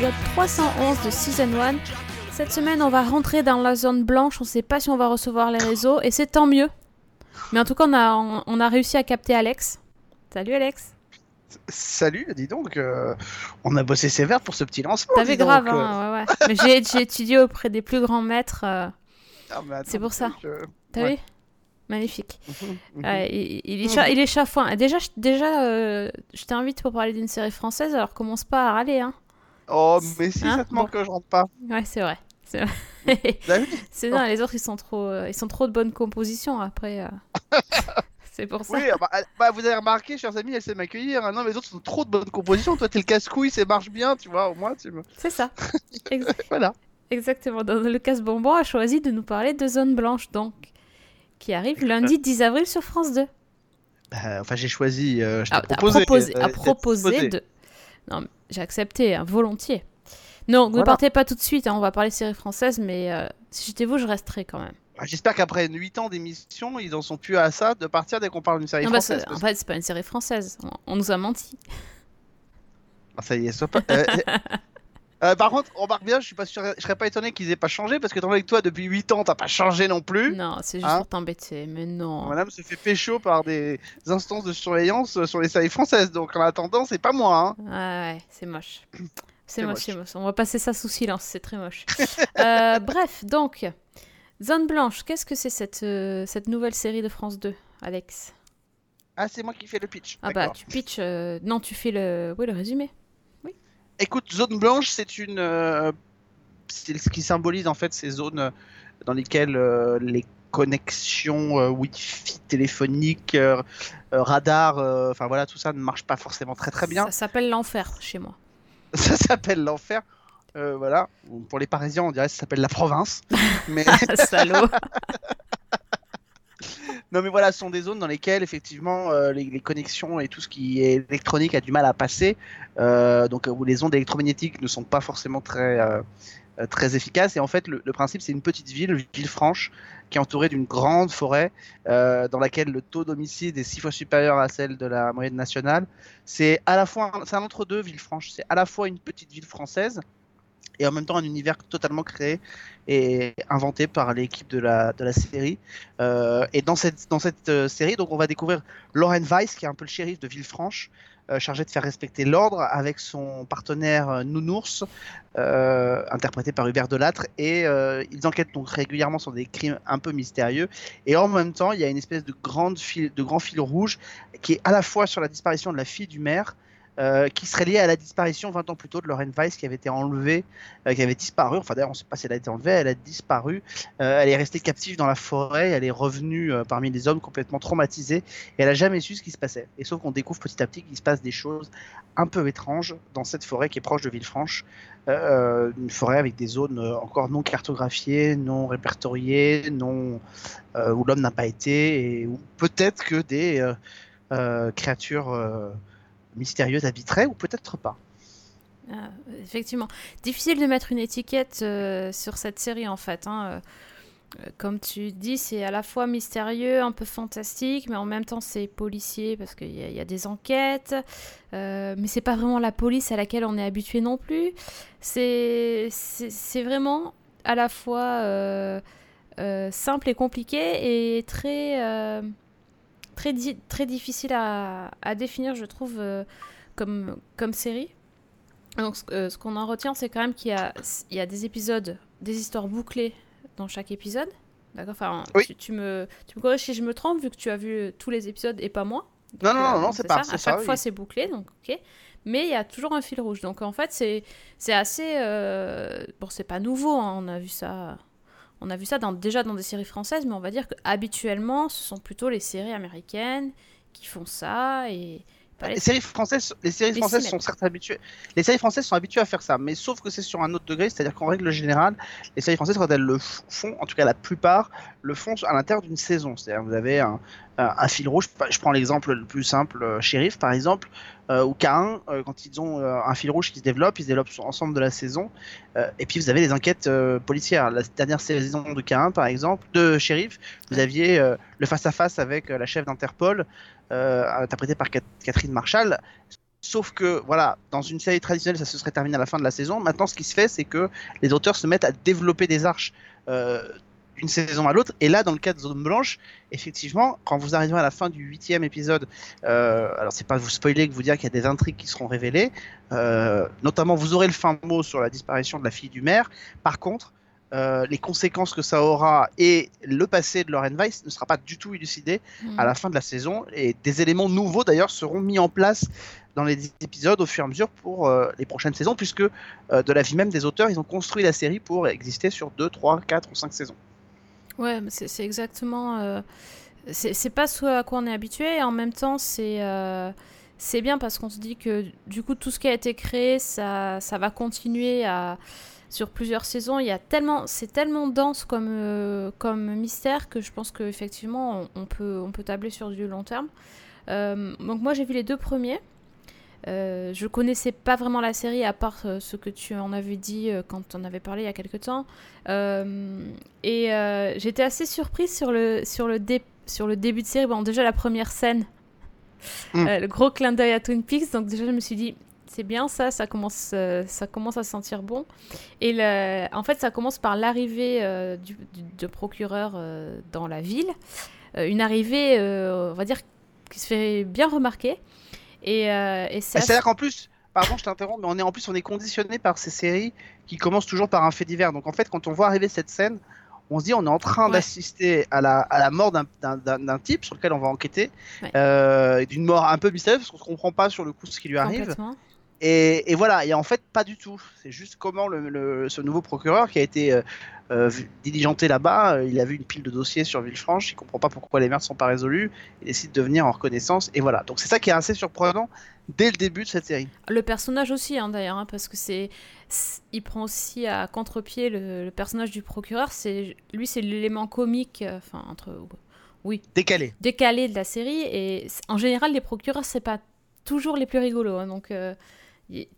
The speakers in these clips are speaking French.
l'épisode 311 de Season 1. Cette semaine, on va rentrer dans la zone blanche. On sait pas si on va recevoir les réseaux et c'est tant mieux. Mais en tout cas, on a, on, on a réussi à capter Alex. Salut Alex. Salut, dis donc, euh, on a bossé sévère pour ce petit lancement. T'avais donc, grave, euh. hein, ouais, ouais. Mais j'ai étudié auprès des plus grands maîtres. euh, Ah, c'est pour ça. je- T'as Ouais. vu Magnifique. Mhm, mhm. Il, il est cha- il est chafouin. Déjà, je- déjà je t'invite pour parler d'une série française, alors commence pas à râler. Hein. Oh, mais si Hein ça te manque que je rentre pas. Ouais, c'est vrai. C'est non, les autres ils sont trop, euh, ils sont trop de bonne composition après. euh. c'est pour ça. Oui, bah, elle- bah, vous avez remarqué, chers amis, elle sait m'accueillir. hein. Non, mais les autres sont trop de bonne composition. Toi, t'es le casse-couille, ça marche bien, tu vois, au moins, tu me. C'est ça. Voilà. Exactement. Dans le casse bonbon a choisi de nous parler de Zone Blanche, donc, qui arrive lundi 10 avril sur France 2. Bah, enfin, j'ai choisi, euh, je t'ai Ah, à proposé. proposer, euh, à proposer de. Non, mais j'ai accepté, hein, volontiers. Non, ne Voilà. partez pas tout de suite. hein, on va parler série française, mais euh, si j'étais vous, je resterais quand même. Bah, J'espère qu'après 8 ans d'émission, ils en sont plus à ça de partir dès qu'on parle d'une série Non, bah, française. en fait, c'est pas une série française. On, on nous a menti. Ah, ça y est, sois pas. Euh, par contre, remarque bien, je suis pas sûr, je serais pas étonné qu'ils aient pas changé parce que étant donné que toi depuis 8 ans t'as pas changé non plus. Non, c'est juste Hein pour t'embêter. Mais non. Madame se fait pécho par des instances de surveillance sur les séries françaises, donc en attendant, c'est pas moi. Hein. Ouais, ouais, c'est moche. C'est moche, c'est moche. On va passer ça sous silence, c'est très moche. Euh, bref, donc, Zone Blanche, qu'est-ce que c'est cette, euh, cette nouvelle série de France 2, Alex? Ah, c'est moi qui fais le pitch. Ah bah, tu pitches... Non, tu fais le... Oui, le résumé. Écoute, zone blanche, c'est une, euh, c'est ce qui symbolise en fait ces zones euh, dans lesquelles euh, les connexions euh, Wi-Fi téléphoniques, radar, enfin voilà, tout ça ne marche pas forcément très très bien. Ça s'appelle l'enfer chez moi. Ça s'appelle l'enfer. Voilà. Pour les Parisiens, on dirait que ça s'appelle la province. mais Salaud non, mais voilà, ce sont des zones dans lesquelles effectivement euh, les, connexions et tout ce qui est électronique a du mal à passer. Euh, donc où les ondes électromagnétiques ne sont pas forcément très euh, euh, très efficaces. Et en fait, le, principe, c'est une petite ville, Villefranche, qui est entourée d'une grande forêt euh, dans laquelle le taux d'homicide est six fois supérieur à celle de la moyenne nationale. C'est à la fois, c'est un entre-deux, Villefranche. C'est à la fois une petite ville française et en même temps un univers totalement créé et inventé par l'équipe de la, de la série. Euh, et dans cette, dans cette euh, série, donc on va découvrir Lauren Weiss, qui est un peu le shérif de Villefranche, euh, chargé de faire respecter l'ordre avec son partenaire Nounours, interprété par Hubert Delattre. Et ils enquêtent donc régulièrement sur des crimes un peu mystérieux. Et en même temps, il y a une espèce de, grande fil, de grand fil rouge qui est à la fois sur la disparition de la fille du maire. Euh, qui serait liée à la disparition 20 ans plus tôt de Lauren Weiss qui avait été enlevée, euh, qui avait disparu. Enfin d'ailleurs on ne sait pas si elle a été enlevée, elle a disparu. Euh, elle est restée captive dans la forêt, elle est revenue parmi les hommes complètement traumatisée et elle a jamais su ce qui se passait. Et sauf qu'on découvre petit à petit qu'il se passe des choses un peu étranges dans cette forêt qui est proche de Villefranche, une forêt avec des zones encore non cartographiées, non répertoriées, non où l'homme n'a pas été et où peut-être que des créatures mystérieuses habiteraient ou peut-être pas. Ah, Effectivement. Difficile de mettre une étiquette euh, sur cette série, en fait. hein. Euh, Comme tu dis, c'est à la fois mystérieux, un peu fantastique, mais en même temps c'est policier parce qu'il y, a- des enquêtes. Euh, mais c'est pas vraiment la police à laquelle on est habitué non plus. C'est vraiment à la fois simple et compliqué et très, très, di- très difficile à, à définir, je trouve, euh, comme, comme série. Donc, ce, euh, ce qu'on en retient, c'est quand même qu'il y a, il y a des épisodes, des histoires bouclées dans chaque épisode. D'accord? Enfin, Oui. tu, tu me, tu me corriges si je me trompe, vu que tu as vu tous les épisodes et pas moi. Non, Donc, non, euh, non, non, c'est pas- À c'est chaque ça, fois, oui. c'est bouclé, donc ok. Mais il y a toujours un fil rouge. Donc en fait, c'est c'est assez. euh, Bon, c'est pas nouveau, hein, on a vu ça. On a vu ça déjà dans des séries françaises, mais on va dire que habituellement, ce sont plutôt les séries américaines qui font ça. Et Les séries françaises, les séries Les françaises sont certes habituées. Les séries françaises sont habituées à faire ça, mais sauf que c'est sur un autre degré, c'est-à-dire qu'en règle générale, les séries françaises quand elles le font, en tout cas la plupart, le font à l'intérieur d'une saison. C'est-à-dire que vous avez un, fil rouge. Je prends l'exemple le plus simple, euh, Shérif par exemple, euh, ou K1, euh, quand ils ont euh, un fil rouge qui se développe, ils se développent sur l'ensemble de la saison. Et puis vous avez les enquêtes policières. La dernière saison de K1 par exemple, de Shérif, vous aviez le face-à-face avec euh, la chef d'Interpol, interprétée par Cat- Catherine Marshall. Sauf que, voilà, dans une série traditionnelle, ça se serait terminé à la fin de la saison. Maintenant, ce qui se fait, c'est que les auteurs se mettent à développer des arches euh, d'une saison à l'autre. Et là, dans le cas de Zone Blanche, effectivement, quand vous arrivez à la fin du huitième épisode, euh, alors c'est pas vous spoiler que vous dire qu'il y a des intrigues qui seront révélées. euh, notamment, vous aurez le fin mot sur la disparition de la fille du maire. Par contre, euh, les conséquences que ça aura et le passé de Lauren Weiss ne sera pas du tout élucidé à la fin de la saison et des éléments nouveaux d'ailleurs seront mis en place dans les épisodes au fur et à mesure pour euh, les prochaines saisons puisque euh, de la vie même des auteurs ils ont construit la série pour exister sur 2, 3, 4 ou 5 saisons. Ouais, c'est exactement. euh, c'est c'est pas ce à quoi on est habitué, et en même temps, c'est c'est bien parce qu'on se dit que du coup, tout ce qui a été créé, ça, ça va continuer à, sur plusieurs saisons. Il y a tellement, c'est tellement dense comme, euh, comme mystère que je pense qu'effectivement, on, on peut, on peut tabler sur du long terme. Euh, donc, moi, j'ai vu les deux premiers. Euh, je connaissais pas vraiment la série à part euh, ce que tu en avais dit quand on avait parlé il y a quelques temps. Et j'étais assez surprise sur le, sur, le dé- sur le début de série. Bon, déjà la première scène, Mm. le gros clin d'œil à Twin Peaks. Donc déjà, je me suis dit, c'est bien ça, ça commence, euh, ça commence à sentir bon. Et le- en fait, ça commence par l'arrivée euh, du, procureur euh, dans la ville. Euh, une arrivée, on va dire, qui se fait bien remarquer. Et, et c'est assez- C'est-à-dire qu'en plus, pardon je t'interromps, mais on est en plus on est conditionné par ces séries qui commencent toujours par un fait divers. Donc en fait quand on voit arriver cette scène, on se dit on est en train Ouais. d'assister à la, à la mort d'un- d'un d'un- d'un type sur lequel on va enquêter, Ouais. euh, d'une mort un peu mystérieuse parce qu'on ne comprend pas sur le coup ce qui lui arrive. Et, et voilà, et en fait, pas du tout. C'est juste comment le, le- ce nouveau procureur qui a été euh, euh, diligenté là-bas, euh, il a vu une pile de dossiers sur Villefranche, il comprend pas pourquoi les meurtres sont pas résolus, il décide de venir en reconnaissance, et voilà. Donc c'est ça qui est assez surprenant dès le début de cette série. Le personnage aussi, hein, d'ailleurs, hein, parce que c'est, il prend aussi à contre-pied le, le personnage du procureur. C'est lui, c'est l'élément comique, euh, enfin entre oui, Décalé. décalé de la série. Et en général, les procureurs, c'est pas toujours les plus rigolos. hein, donc euh,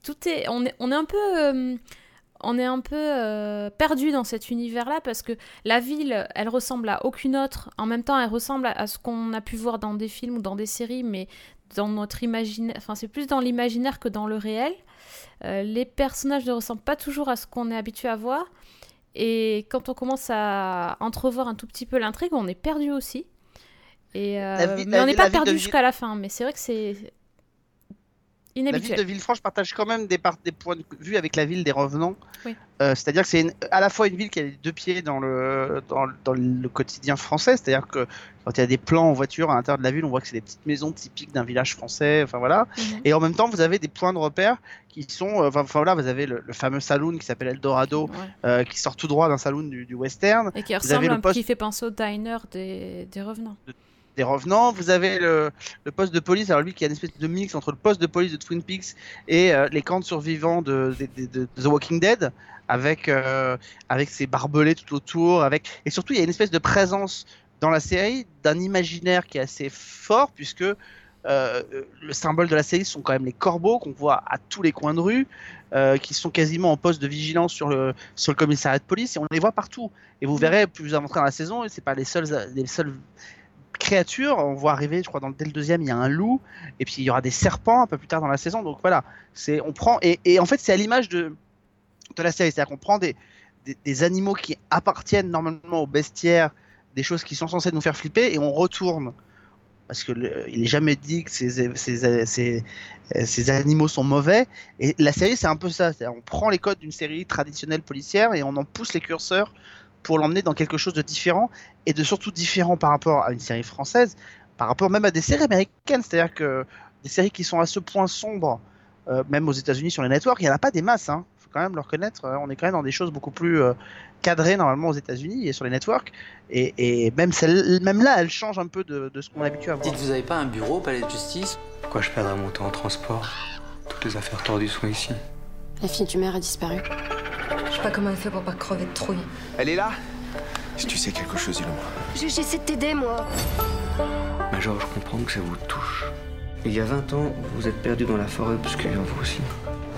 tout est, on est, on est un peu, euh, on est un peu euh, perdu dans cet univers-là parce que la ville, elle ressemble à aucune autre. En même temps, elle ressemble à, à ce qu'on a pu voir dans des films ou dans des séries, mais dans notre imaginaire, enfin c'est plus dans l'imaginaire que dans le réel. Euh, les personnages ne ressemblent pas toujours à ce qu'on est habitué à voir. Et quand on commence à entrevoir un tout petit peu l'intrigue, on est perdu aussi. Et, euh, vie- mais on n'est pas perdu jusqu'à la fin. Mais c'est vrai que c'est La ville inhabituel. de Villefranche partage quand même des, points de vue avec la ville des revenants. Oui. Euh, c'est-à-dire que c'est à la fois une ville qui a les deux pieds dans le, dans, le- dans le quotidien français, c'est-à-dire que quand il y a des plans en voiture à l'intérieur de la ville, on voit que c'est des petites maisons typiques d'un village français, enfin voilà. Mhm. Et en même temps, vous avez des points de repère qui sont, euh, enfin enfin, voilà, vous avez le, le fameux saloon qui s'appelle Eldorado, Ouais. euh, qui sort tout droit d'un saloon du, du western, Et qui avez ressemble le poste- qui fait penser au diner des, des revenants. Des revenants. Vous avez le, le poste de police, alors lui qui a une espèce de mix entre le poste de police de Twin Peaks et euh, les camps de survivants de, de- de- de The Walking Dead, avec, euh, avec ses barbelés tout autour, avec et surtout il y a une espèce de présence dans la série d'un imaginaire qui est assez fort puisque euh, le symbole de la série sont quand même les corbeaux qu'on voit à tous les coins de rue, euh, qui sont quasiment en poste de vigilance sur le, sur le commissariat de police, et on les voit partout. Et vous verrez, plus vous avancerez dans la saison, et c'est pas les seuls, les seuls créatures. On voit arriver, je crois, dans, dès le deuxième, il y a un loup, et puis il y aura des serpents un peu plus tard dans la saison. Donc voilà, c'est on prend et, et en fait c'est à l'image de de la série, c'est-à-dire qu'on prend des, des, animaux qui appartiennent normalement au bestiaire, des choses qui sont censées nous faire flipper, et on retourne. Parce que le- il est jamais dit que ces, ces, ces, ces animaux sont mauvais. Et la série, c'est un peu ça. On prend les codes d'une série traditionnelle policière et on en pousse les curseurs pour l'emmener dans quelque chose de différent et de surtout différent par rapport à une série française, par rapport même à des séries américaines. C'est-à-dire que des séries qui sont à ce point sombres, euh, même aux États-Unis sur les networks, il n'y en a pas des masses. Hein. faut quand même le reconnaître. Euh, On est quand même dans des choses beaucoup plus euh, cadrées normalement aux États-Unis et sur les networks. Et, et même, celle, même là, elle change un peu de, de ce qu'on est habitué à voir. Dites, vous avez pas un bureau au palais de justice? Pourquoi je perdrais mon temps en transport? Toutes les affaires tordues sont ici. La fille du maire a disparu. Je sais pas comment elle fait pour pas crever de trouille. Elle est là Si tu sais quelque chose, dis-le-moi. Je- J'essaie de t'aider, moi. Major, je comprends que ça vous touche. Il y a 20 ans, vous êtes perdu dans la forêt obscure, vous aussi.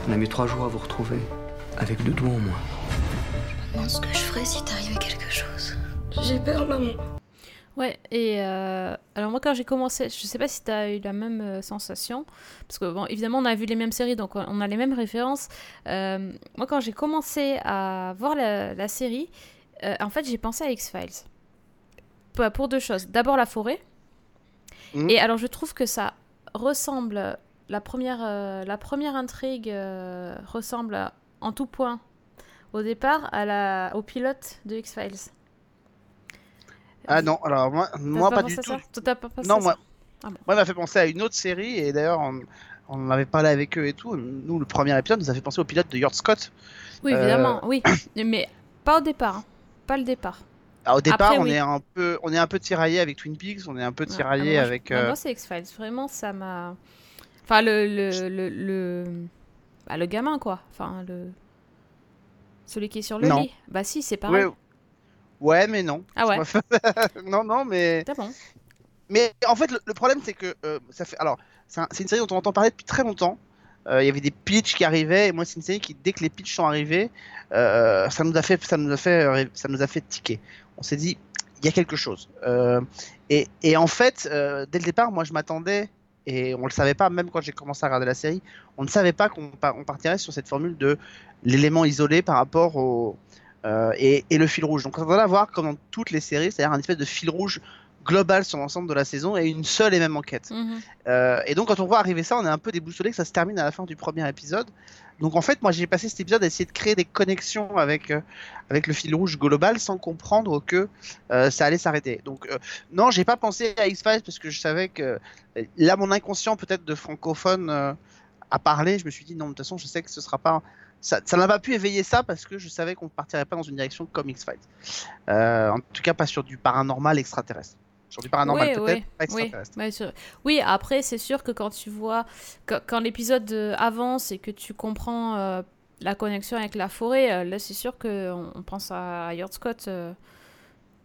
On a mis trois jours à vous retrouver. Avec deux doigts en moins. Je me demande ce que je ferais si t'arrivait quelque chose. J'ai peur, maman. Ouais, et euh, alors moi quand j'ai commencé, je sais pas si tu as eu la même euh, sensation, parce que bon, évidemment on a vu les mêmes séries, donc on- a les mêmes références. Euh, moi quand j'ai commencé à voir la, la série, en fait j'ai pensé à X-Files. Pour, pour deux choses. D'abord la forêt, Mhm. et alors je trouve que ça ressemble, la première, la première intrigue ressemble en tout point au départ à la, au pilote de X-Files. Ah non, alors moi, moi pas, pensé du tout. Toi, pas pensé Non, à moi, ça Ah bon. moi, m'a fait penser à une autre série, et d'ailleurs, on, on en avait parlé avec eux et tout. Nous, le premier épisode nous a fait penser au pilote de Yord Scott. Oui, Euh, évidemment, oui. Mais pas au départ. hein. Pas le départ. Alors, au départ, Après, on oui. est un peu, on est un peu tiraillé avec Twin Peaks, on est un peu tiraillé Ah, avec. moi, euh, Moi, c'est X-Files. Vraiment, ça m'a. Enfin, le. Le, le, le... bah, le gamin, quoi. Enfin, le. Celui qui est sur le Non. lit. Bah, si, c'est pareil. Ouais, mais non. Ah ouais. non, non, mais. Bon. Mais en fait, le, le problème, c'est que euh, ça fait. Alors, c'est un- c'est une série dont on entend parler depuis très longtemps. Euh, Il y avait des pitchs qui arrivaient, et moi, c'est une série qui, dès que les pitchs sont arrivés, euh, ça nous a fait, ça nous a fait, ça nous a fait tiquer. On s'est dit, il y a quelque chose. Et, et en fait, dès le départ, moi, je m'attendais, et on le savait pas, même quand j'ai commencé à regarder la série, on ne savait pas qu'on par- on partirait sur cette formule de l'élément isolé par rapport au euh, et, et le fil rouge. Donc, on va avoir, comme dans toutes les séries, c'est-à-dire un espèce de fil rouge global sur l'ensemble de la saison et une seule et même enquête. Mhm. Euh, et donc quand on voit arriver ça, on est un peu déboussolé que ça se termine à la fin du premier épisode. Donc en fait, moi j'ai passé cet épisode à essayer de créer des connexions avec euh, avec le fil rouge global sans comprendre que euh, ça allait s'arrêter. Donc non, j'ai pas pensé à X Files parce que je savais que là mon inconscient peut-être de francophone a parlé. Je me suis dit non, de toute façon, je sais que ce sera pas ça ça n'a pas pu éveiller ça parce que je savais qu'on partirait pas dans une direction comme X Files. Euh, en tout cas, pas sur du paranormal extraterrestre. Sur du paranormal peut-être, pas Oui, extraterrestre. sûr. oui, après, c'est sûr que quand tu vois, quand, quand l'épisode euh, avance et que tu comprends euh, la connexion avec la forêt, euh, là, c'est sûr qu'on on pense à Yord Scott euh,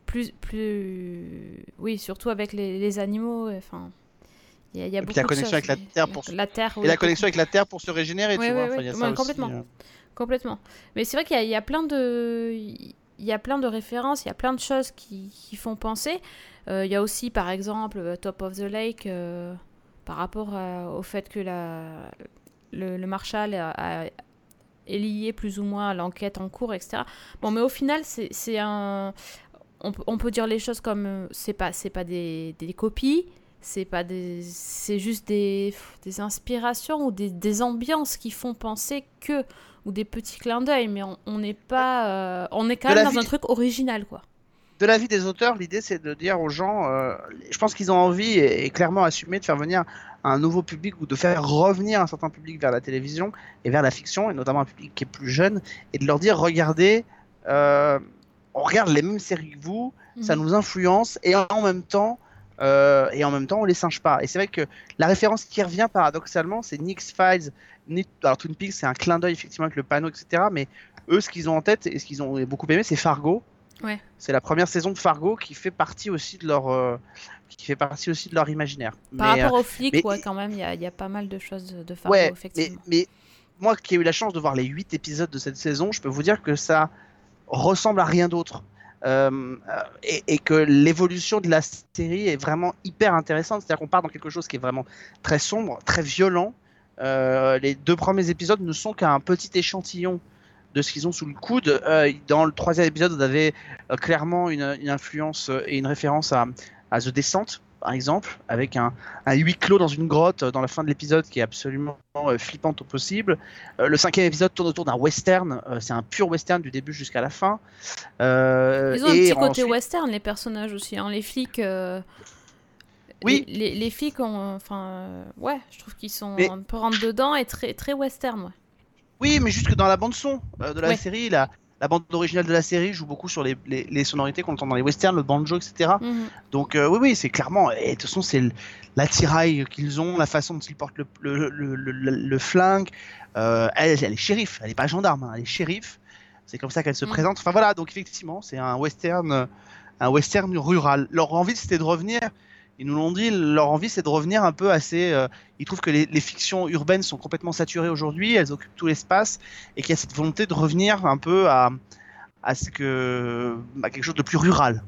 plus, plus. Oui, surtout avec les, les animaux. Enfin, il y a, il y a puis beaucoup la de connexion choses. avec la Terre pour se- La Terre, Et la connexion avec la Terre pour se régénérer, Oui, tu oui, vois. Enfin, y a ça Ouais, aussi, complètement. euh. Complètement. Mais c'est vrai qu'il y, y a plein de, il y a plein de références, il y a plein de choses qui, qui font penser. Euh, il y a aussi, par exemple, euh, Top of the Lake, euh, par rapport à- au fait que la, le, le Marshal a- a- est lié plus ou moins à l'enquête en cours, etc. Bon, mais au final, c'est un, on, peut- on peut dire les choses comme euh, c'est pas, c'est pas des, des copies. C'est pas des, c'est juste des, des inspirations ou des, des ambiances qui font penser que ou des petits clins d'œil, mais on n'est pas, euh, on est quand De même la dans un vie- truc original, quoi. De l'avis des auteurs, l'idée c'est de dire aux gens, euh, je pense qu'ils ont envie et, et clairement assumé de faire venir un nouveau public ou de faire revenir un certain public vers la télévision et vers la fiction, et notamment un public qui est plus jeune, et de leur dire regardez, euh, on regarde les mêmes séries que vous, ça Mhm. nous influence et en même temps euh, et en même temps on les singe pas. Et c'est vrai que la référence qui revient paradoxalement c'est Nix Files. Alors Twin Peaks c'est un clin d'œil effectivement avec le panneau etc mais eux ce qu'ils ont en tête et ce qu'ils ont beaucoup aimé c'est Fargo. Ouais. c'est la première saison de Fargo qui fait partie aussi de leur euh, qui fait partie aussi de leur imaginaire. Par Mais, rapport aux flics, mais- ouais, quand même, il y a, il y a pas mal de choses de euh, Fargo, ouais mais, effectivement. mais moi qui ai eu la chance de voir les 8 épisodes de cette saison je peux vous dire que ça ressemble à rien d'autre euh, et, que l'évolution de la série est vraiment hyper intéressante. C'est-à-dire qu'on part dans quelque chose qui est vraiment très sombre, très violent. Euh, les deux premiers épisodes ne sont qu'un petit échantillon de ce qu'ils ont sous le coude. Euh, dans le troisième épisode, avez euh, clairement une, influence et une référence à, à The Descent, par exemple, avec un, un huis clos dans une grotte euh, dans la fin de l'épisode qui est absolument euh, flippante au possible. Euh, le cinquième épisode tourne autour d'un western. C'est un pur western du début jusqu'à la fin. Ils ont un et petit côté ensuite- western, les personnages aussi. Hein. Les flics. Oui. Les, les, les flics ont. Enfin. ouais, je trouve qu'ils sont Mais- un peu rentre dedans et très, très western, ouais. Oui, mais jusque dans la bande son de la Ouais. série, la, la bande originale de la série joue beaucoup sur les, les- les sonorités qu'on entend dans les westerns, le banjo, etc. Mhm. Donc euh, oui, oui, c'est clairement. Et de toute façon, c'est l'attirail qu'ils ont, la façon dont ils portent le, le, le, le- le- le flingue. Euh, elle, elle est shérif, elle est pas gendarme, hein, elle est shérif. C'est comme ça qu'elle se Mm. présente. Enfin voilà, donc effectivement, c'est un western, euh, un western rural. Leur envie, c'était de revenir. Ils nous l'ont dit, leur envie, c'est de revenir un peu assez. euh, ils trouvent que les, fictions urbaines sont complètement saturées aujourd'hui, elles occupent tout l'espace, et qu'il y a cette volonté de revenir un peu à, à ce que, quelque chose de plus rural.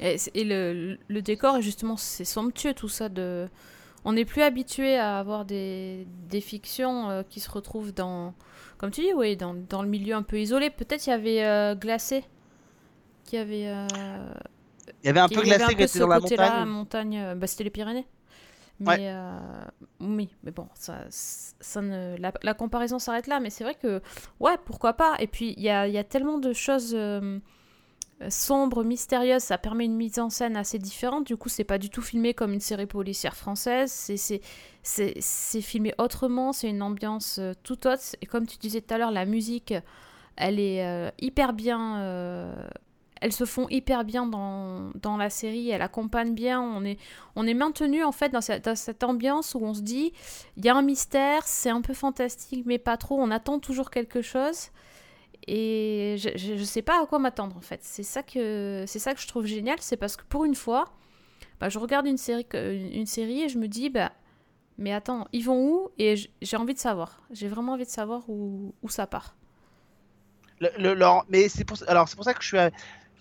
Et, le, le décor, justement, c'est somptueux tout ça. De... On n'est plus habitué à avoir des, des fictions euh, qui se retrouvent dans, comme tu dis, oui, dans, dans le milieu un peu isolé. Peut-être il y avait euh, Glacé, qui avait, euh, Il y avait un peu glacé qui était dans la montagne. montagne, euh, bah, c'était les Pyrénées. Mais Ouais. euh, oui, mais bon, ça, ça ne, la, la comparaison s'arrête là. Mais c'est vrai que, ouais, pourquoi pas. Et puis il y a, il y a tellement de choses euh, sombres, mystérieuses. Ça permet une mise en scène assez différente. Du coup, c'est pas du tout filmé comme une série policière française. C'est filmé autrement. C'est une ambiance euh, tout autre. Et comme tu disais tout à l'heure, la musique, elle est hyper bien. Elles se font hyper bien dans, dans la série, elles accompagnent bien, on est, on est maintenu en fait dans cette, ambiance où on se dit, il y a un mystère, c'est un peu fantastique mais pas trop, on attend toujours quelque chose et je, je, sais pas à quoi m'attendre en fait. C'est ça, que, c'est ça que je trouve génial, c'est parce que pour une fois, bah, je regarde une série, une, série et je me dis, bah, mais attends, ils vont où? Et j'ai envie de savoir, j'ai vraiment envie de savoir où, où ça part. Le- le- mais c'est pour, alors c'est pour ça que je suis.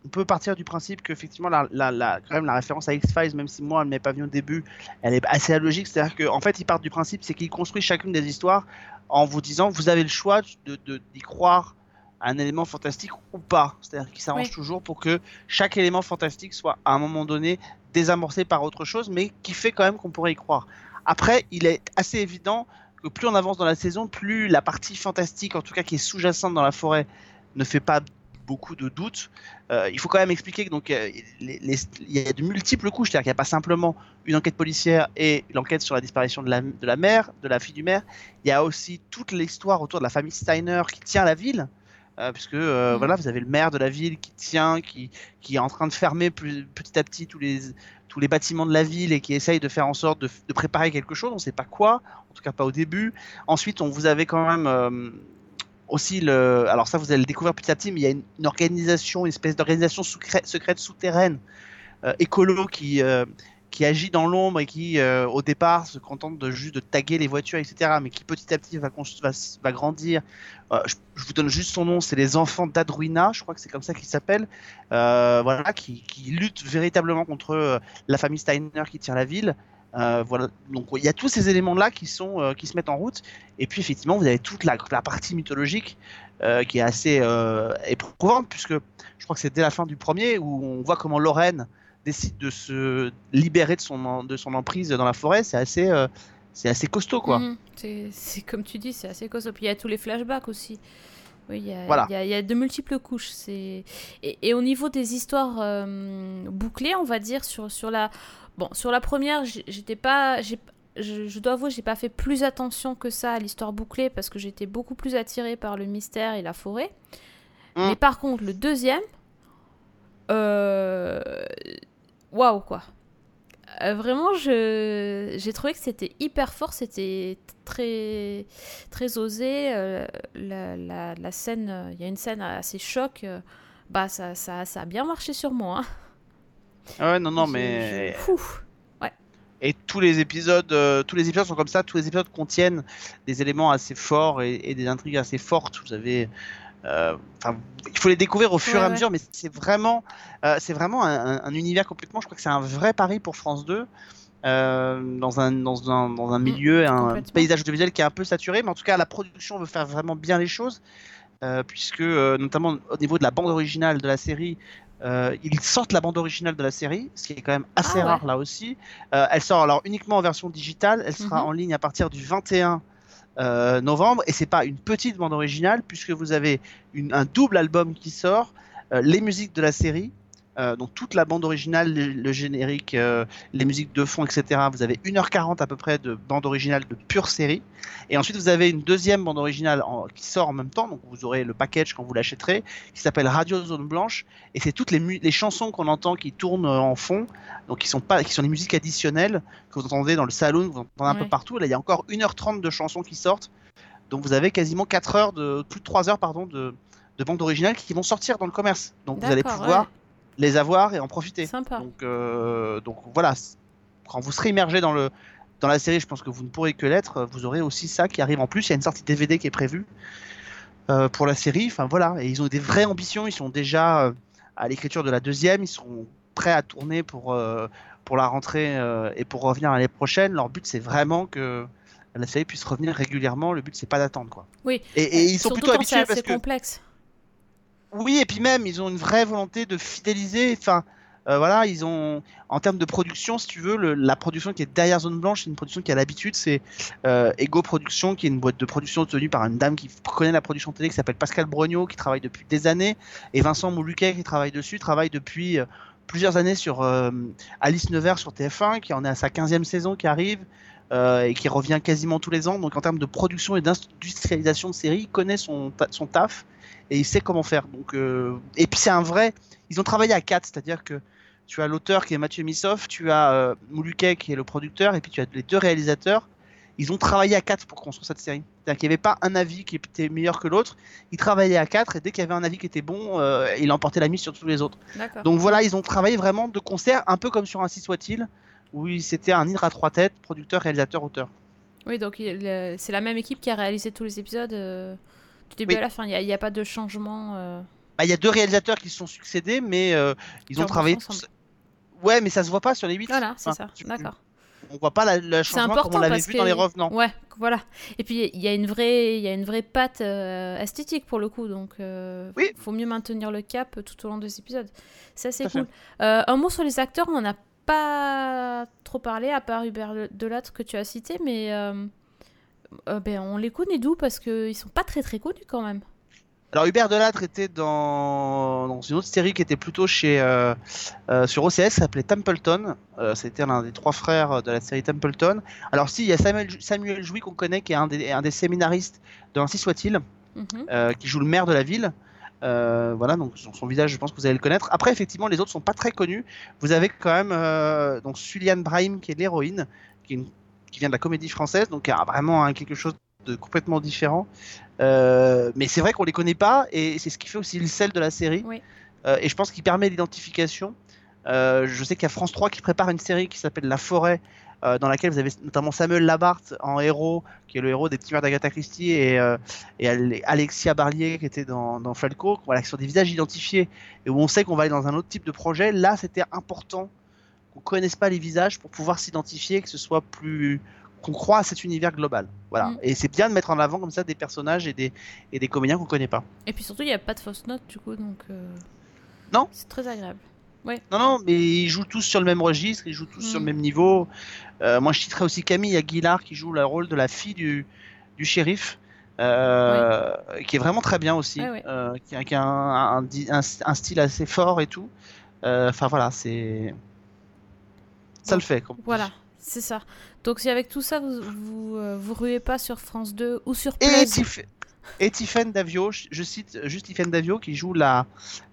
On peut partir du principe qu'effectivement, la, la, la, quand même, la référence à X-Files, même si moi, elle m'est pas venue au début, elle est assez logique. C'est-à-dire qu'en fait, ils partent du principe, c'est qu'ils construisent chacune des histoires en vous disant, vous avez le choix de, de- d'y croire un élément fantastique ou pas. C'est-à-dire qu'ils s'arrangent Oui. toujours pour que chaque élément fantastique soit à un moment donné désamorcé par autre chose, mais qui fait quand même qu'on pourrait y croire. Après, il est assez évident que plus on avance dans la saison, plus la partie fantastique, en tout cas qui est sous-jacente dans la forêt, ne fait pas beaucoup de doutes. Euh, il faut quand même expliquer que donc euh, il y a de multiples couches, c'est-à-dire qu'il n'y a pas simplement une enquête policière et l'enquête sur la disparition de la, de la mère, de la fille du maire. Il y a aussi toute l'histoire autour de la famille Steiner qui tient la ville. euh, puisque euh, Mhm. voilà, vous avez le maire de la ville qui tient, qui, qui est en train de fermer plus- petit à petit tous les, tous les bâtiments de la ville et qui essaye de faire en sorte de, de préparer quelque chose. On ne sait pas quoi, en tout cas pas au début. Ensuite, on vous avez quand même euh, aussi le. Alors ça, vous allez le découvrir petit à petit, mais il y a une, organisation, une espèce d'organisation secrète, souterraine euh, écolo qui euh, qui agit dans l'ombre et qui, euh, au départ, se contente de juste de taguer les voitures, etc., mais qui petit à petit va, va, grandir. Euh, je, vous donne juste son nom, c'est les enfants d'Adruina, je crois que c'est comme ça qu'ils s'appellent, voilà, qui, qui luttent véritablement contre la famille Steiner qui tient la ville. Euh, voilà, donc il y a tous ces éléments-là qui sont euh, qui se mettent en route, et puis effectivement vous avez toute la, partie mythologique euh, qui est assez éprouvante puisque je crois que c'est dès la fin du premier où on voit comment Lorraine décide de se libérer de son de son emprise dans la forêt, c'est assez c'est assez costaud quoi. Mhm. C'est comme tu dis, c'est assez costaud. Puis il y a tous les flashbacks aussi. Oui, il y a, Voilà. il y y a de multiples couches. Et, et au niveau des histoires euh, bouclées, on va dire sur sur la bon sur la première, j'étais pas je dois avouer, j'ai pas fait plus attention que ça à l'histoire bouclée parce que j'étais beaucoup plus attirée par le mystère et la forêt. Mm. Mais par contre, le deuxième, euh, waouh quoi. Euh, vraiment, j'ai trouvé que c'était hyper fort, c'était très très osé. euh, la, la, la scène, euh, il y a une scène assez choc. bah ça, ça, ça a bien marché sur moi. hein. Ah ouais non non mais Ouf. et tous les épisodes euh, tous les épisodes sont comme ça, tous les épisodes contiennent des éléments assez forts et, et des intrigues assez fortes. Vous avez enfin, il faut les découvrir au fur Ouais, et à ouais. mesure, mais c'est vraiment, euh, c'est vraiment un, un- un univers complètement. Je crois que c'est un vrai pari pour France 2 euh, dans un dans un dans un milieu, un Mm, paysage audiovisuel qui est un peu saturé, mais en tout cas la production veut faire vraiment bien les choses, euh, puisque euh, notamment au niveau de la bande originale de la série. euh, ils sortent la bande originale de la série, ce qui est quand même assez Ah ouais. rare là aussi. Euh, elle sort alors uniquement en version digitale. Elle sera Mhm. en ligne à partir du 21 euh, novembre et c'est pas une petite bande originale puisque vous avez un double album qui sort, euh, les musiques de la série Euh, donc toute la bande originale, le, le générique, euh, les musiques de fond, etc. Vous avez 1h40 à peu près de bande originale de pure série. Et ensuite vous avez une deuxième bande originale en- qui sort en même temps, donc vous aurez le package quand vous l'achèterez, qui s'appelle Radio Zone Blanche. Et c'est toutes les, les chansons qu'on entend qui tournent euh, en fond, donc qui sont, pas, qui sont des musiques additionnelles que vous entendez dans le salon, vous entendez un peu partout. Là il y a encore 1h30 de chansons qui sortent. Donc vous avez quasiment 4 heures de, plus de 3 heures pardon, de, de bande originale qui vont sortir dans le commerce. Donc vous allez pouvoir ouais. Les avoir et en profiter. Sympa. Donc, euh, donc voilà, quand vous serez immergé dans, le, dans la série, je pense que vous ne pourrez que l'être, vous aurez aussi ça qui arrive en plus. Il y a une sortie DVD qui est prévue euh, pour la série. Enfin voilà, et ils ont des vraies ambitions. Ils sont déjà euh, à l'écriture de la deuxième. Ils sont prêts à tourner pour, pour la rentrée et pour revenir l'année prochaine. Leur but, c'est vraiment que la série puisse revenir régulièrement. Le but, c'est pas d'attendre quoi. Oui. Et, et ils sont Surtout plutôt habitués parce assez que complexe. Oui, et puis même, ils ont une vraie volonté de fidéliser. Enfin, euh, voilà, ils ont, en termes de production, si tu veux, la production qui est derrière Zone Blanche, c'est une production qui a l'habitude, c'est euh, Ego Production, qui est une boîte de production tenue par une dame qui connaît la production télé, qui s'appelle Pascal Brognaud, qui travaille depuis des années, et Vincent Moulouquet, qui travaille dessus, travaille depuis euh, plusieurs années sur Alice Nevers sur TF1, qui en est à sa 15e saison qui arrive. et qui revient quasiment tous les ans. Donc en termes de production et d'industrialisation de série, il connaît son, son taf et il sait comment faire. Donc, euh, et puis c'est un vrai. Ils ont travaillé à quatre, c'est-à-dire que tu as l'auteur qui est Mathieu Missoff, tu as euh, Moulouquet qui est le producteur, et puis tu as les deux réalisateurs. Ils ont travaillé à quatre pour construire cette série. C'est-à-dire qu'il n'y avait pas un avis qui était meilleur que l'autre. Ils travaillaient à quatre, et dès qu'il y avait un avis qui était bon, euh, il emportait la mise sur tous les autres. Donc voilà, ils ont travaillé vraiment de concert, un peu comme sur Ainsi soit-il, où il- c'était un hydre à trois têtes, producteur, réalisateur, auteur. Oui, donc c'est la même équipe qui a réalisé tous les épisodes euh, du début Oui. à la fin. Il n'y a, il pas de changement. euh, Bah, Il y a deux réalisateurs qui se sont succédés, mais euh, ils ont travaillé. ensemble. Ouais, mais ça se voit pas sur les 8. Voilà, c'est ça. D'accord. On voit pas la- le changement comme on l'avait vu que dans les revenants. Ouais, voilà. Et puis il y a une vraie, il y a une vraie patte euh, esthétique pour le coup, donc Oui. faut mieux maintenir le cap tout au long des épisodes. Ça c'est cool. Un mot sur les acteurs, on n'en a pas trop parlé à part Hubert Delattre que tu as cité, mais euh, ben on les connaît d'où parce qu'ils sont pas très très connus quand même. Alors Hubert Delattre était dans, dans une autre série qui était plutôt chez euh, euh, sur OCS, s'appelait Templeton. Euh, C'était l'un des trois frères de la série Templeton. Alors si, il y a Samuel, Samuel Jouy qu'on connaît, qui est un des, un des séminaristes de Ainsi soit-il, Mhm. qui joue le maire de la ville. Voilà, donc son, son visage, je pense que vous allez le connaître. Après, effectivement, les autres sont pas très connus. Vous avez quand même donc Suliane Brahim, qui est l'héroïne, qui, est une- qui vient de la comédie française, donc qui a vraiment hein, quelque chose de complètement différent. Euh, mais c'est vrai qu'on les connaît pas, et c'est ce qui fait aussi le sel de la série. Oui. Euh, et je pense qu'il permet l'identification. Euh, je sais qu'il y a France 3 qui prépare une série qui s'appelle La Forêt, dans laquelle vous avez notamment Samuel Labarthe en héros, qui est le héros des petits mères d'Agatha Christie, et, et Ale- Alexia Barlier qui était dans, dans Falco, voilà, qui sont des visages identifiés et où on sait qu'on va aller dans un autre type de projet. Là, c'était important qu'on connaisse pas les visages pour pouvoir s'identifier, que ce soit plus qu'on croit à cet univers global. Voilà. Mm. Et c'est bien de mettre en avant comme ça des personnages et des, et des comédiens qu'on connaît pas. Et puis surtout il n'y a pas de fausse note du coup, donc euh, Non. c'est très agréable. Non, non, mais ils jouent tous sur le même registre, ils jouent tous sur le Mm. même niveau. Euh, moi, je citerai aussi Camille Aguilar qui joue le rôle de la fille du, du shérif. euh, qui est vraiment très bien aussi, Ouais, ouais. euh, qui a, qui a un, un, di- un- un style assez fort et tout. Enfin voilà, c'est ça le fait. comme. Voilà, c'est ça. Donc si avec tout ça vous vous, euh, vous ruez pas sur France 2 ou sur Tif et Tiffaine Davio, je, cite juste Tiffaine Davio qui joue la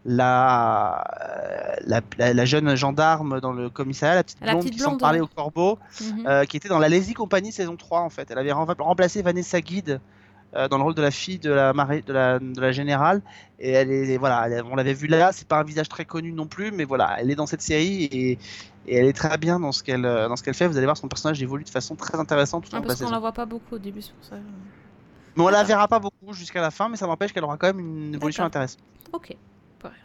la, euh, la, la, la jeune gendarme dans le commissariat, la petite La blonde petite qui s'en parlait au corbeau. Mhm. euh, qui était dans la Lazy Company saison 3 en fait. Elle avait rem- remplacé Vanessa Guide euh, dans le rôle de la fille de la, marée, de la, de la générale. Et elle est, voilà, elle- on l'avait vu là, c'est pas un visage très connu non plus, mais voilà, elle est dans cette série et, et elle est très bien dans ce qu'elle euh, dans ce qu'elle fait. Vous allez voir, son personnage évolue de façon très intéressante tout Ah, parce qu'on la voit pas beaucoup au début, c'est pour ça. Mais on la verra pas beaucoup jusqu'à la fin, mais ça n'empêche qu'elle aura quand même une évolution intéressante. Ok, pas rien.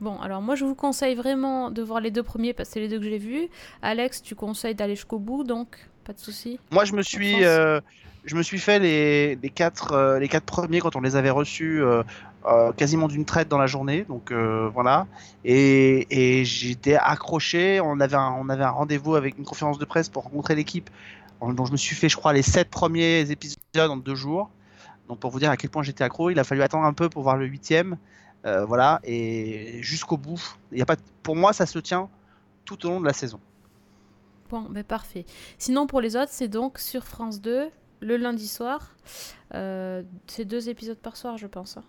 Bon, alors moi je vous conseille vraiment de voir les deux premiers parce que c'est les deux que j'ai vus. Alex, tu conseilles d'aller jusqu'au bout, donc pas de souci. Moi, je me suis, euh, je me suis fait les, euh, les quatre premiers quand on les avait reçus euh, euh, quasiment d'une traite dans la journée. Donc voilà. Et, j'étais accroché. On avait un, rendez-vous avec une conférence de presse pour rencontrer l'équipe, dont je me suis fait, je crois, les sept premiers épisodes en deux jours. Donc pour vous dire à quel point j'étais accro, il a fallu attendre un peu pour voir le huitième. Voilà, et jusqu'au bout. Y a pas, pour moi, ça se tient tout au long de la saison. Bon, ben parfait. Sinon, pour les autres, c'est donc sur France 2, le lundi soir. Euh, c'est deux épisodes par soir, je pense. hein.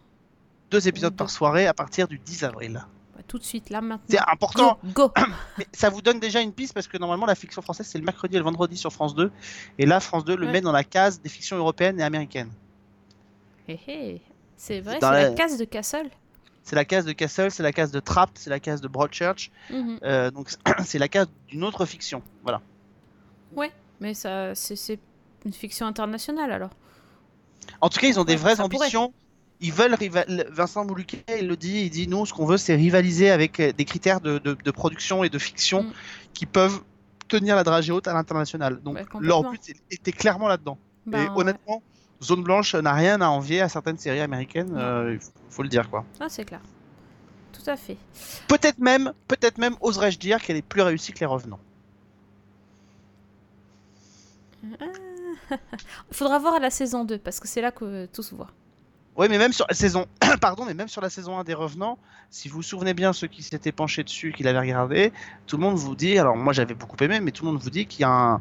Deux épisodes Deux. par soirée à partir du 10 avril. Ouais, tout de suite, là, maintenant. C'est important. Go, go. Mais ça vous donne déjà une piste parce que normalement la fiction française c'est le mercredi et le vendredi sur France 2 et là France 2 le Ouais. met dans la case des fictions européennes et américaines. Hé, hé. C'est vrai, c'est la la- case de Castle. C'est la case de Castle, c'est la case de Trapped, c'est la case de Broadchurch, Mhm. euh, donc c'est la case d'une autre fiction. Voilà. Ouais, mais ça, c'est c'est une fiction internationale alors. En tout cas ils ont des vraies ça pourrait. ambitions. Ils veulent Vincent Moulouquet il le dit, il dit nous ce qu'on veut c'est rivaliser avec euh, des critères de, de- de production et de fiction Mm. qui peuvent tenir la dragée haute à l'international. Donc leur but était clairement là-dedans. Et Ben, honnêtement, Zone Blanche n'a rien à envier à certaines séries américaines, euh, il faut- faut le dire quoi. Ah, c'est clair. Tout à fait. Peut-être même, peut-être même, oserais-je dire qu'elle est plus réussie que les Revenants. Il faudra voir la saison 2 parce que c'est là que tout se voit. Oui, mais même sur la saison, pardon, mais même sur la saison 1 des Revenants, si vous vous souvenez bien, ceux qui s'étaient penchés dessus, qui l'avaient regardé, tout le monde vous dit, alors moi j'avais beaucoup aimé, mais tout le monde vous dit qu'il y a un,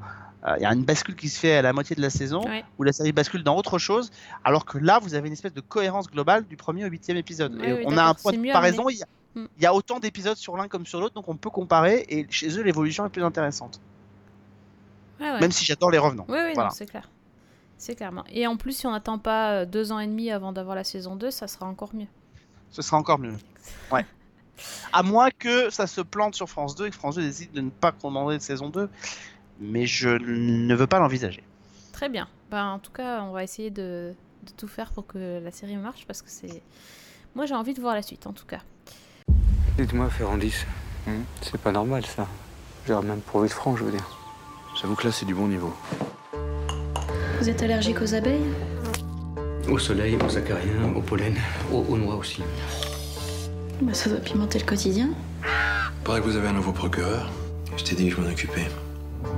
euh, il y a une bascule qui se fait à la moitié de la saison, Ouais. où la série bascule dans autre chose, alors que là, vous avez une espèce de cohérence globale du premier au huitième épisode. Ouais, et oui, on a un point de comparaison, il y, a, Mm. il y a autant d'épisodes sur l'un comme sur l'autre, donc on peut comparer, et chez eux, l'évolution est plus intéressante. Ouais, ouais. Même si j'adore les Revenants. Oui, oui, Voilà. non, c'est clair. C'est clairement. Et en plus, si on n'attend pas euh, deux ans et demi avant d'avoir la saison 2, ça sera encore mieux. Ce sera encore mieux. Ouais. À moins que ça se plante sur France 2 et que France 2 décide de ne pas commander de saison 2. Mais je ne veux pas l'envisager. Très bien. Ben, en tout cas, on va essayer de, de tout faire pour que la série marche parce que c'est. Moi, j'ai envie de voir la suite, en tout cas. Dites-moi, Ferrandis, hmm, c'est pas normal ça. J'aurais même pour être franc, je veux dire. J'avoue que là, c'est du bon niveau. Vous êtes allergique aux abeilles? Au soleil, aux acariens, au pollen, aux, aux noix aussi. bah, Ça doit pimenter le quotidien. Paraît que vous avez un nouveau procureur. Je t'ai dit que je m'en occupais.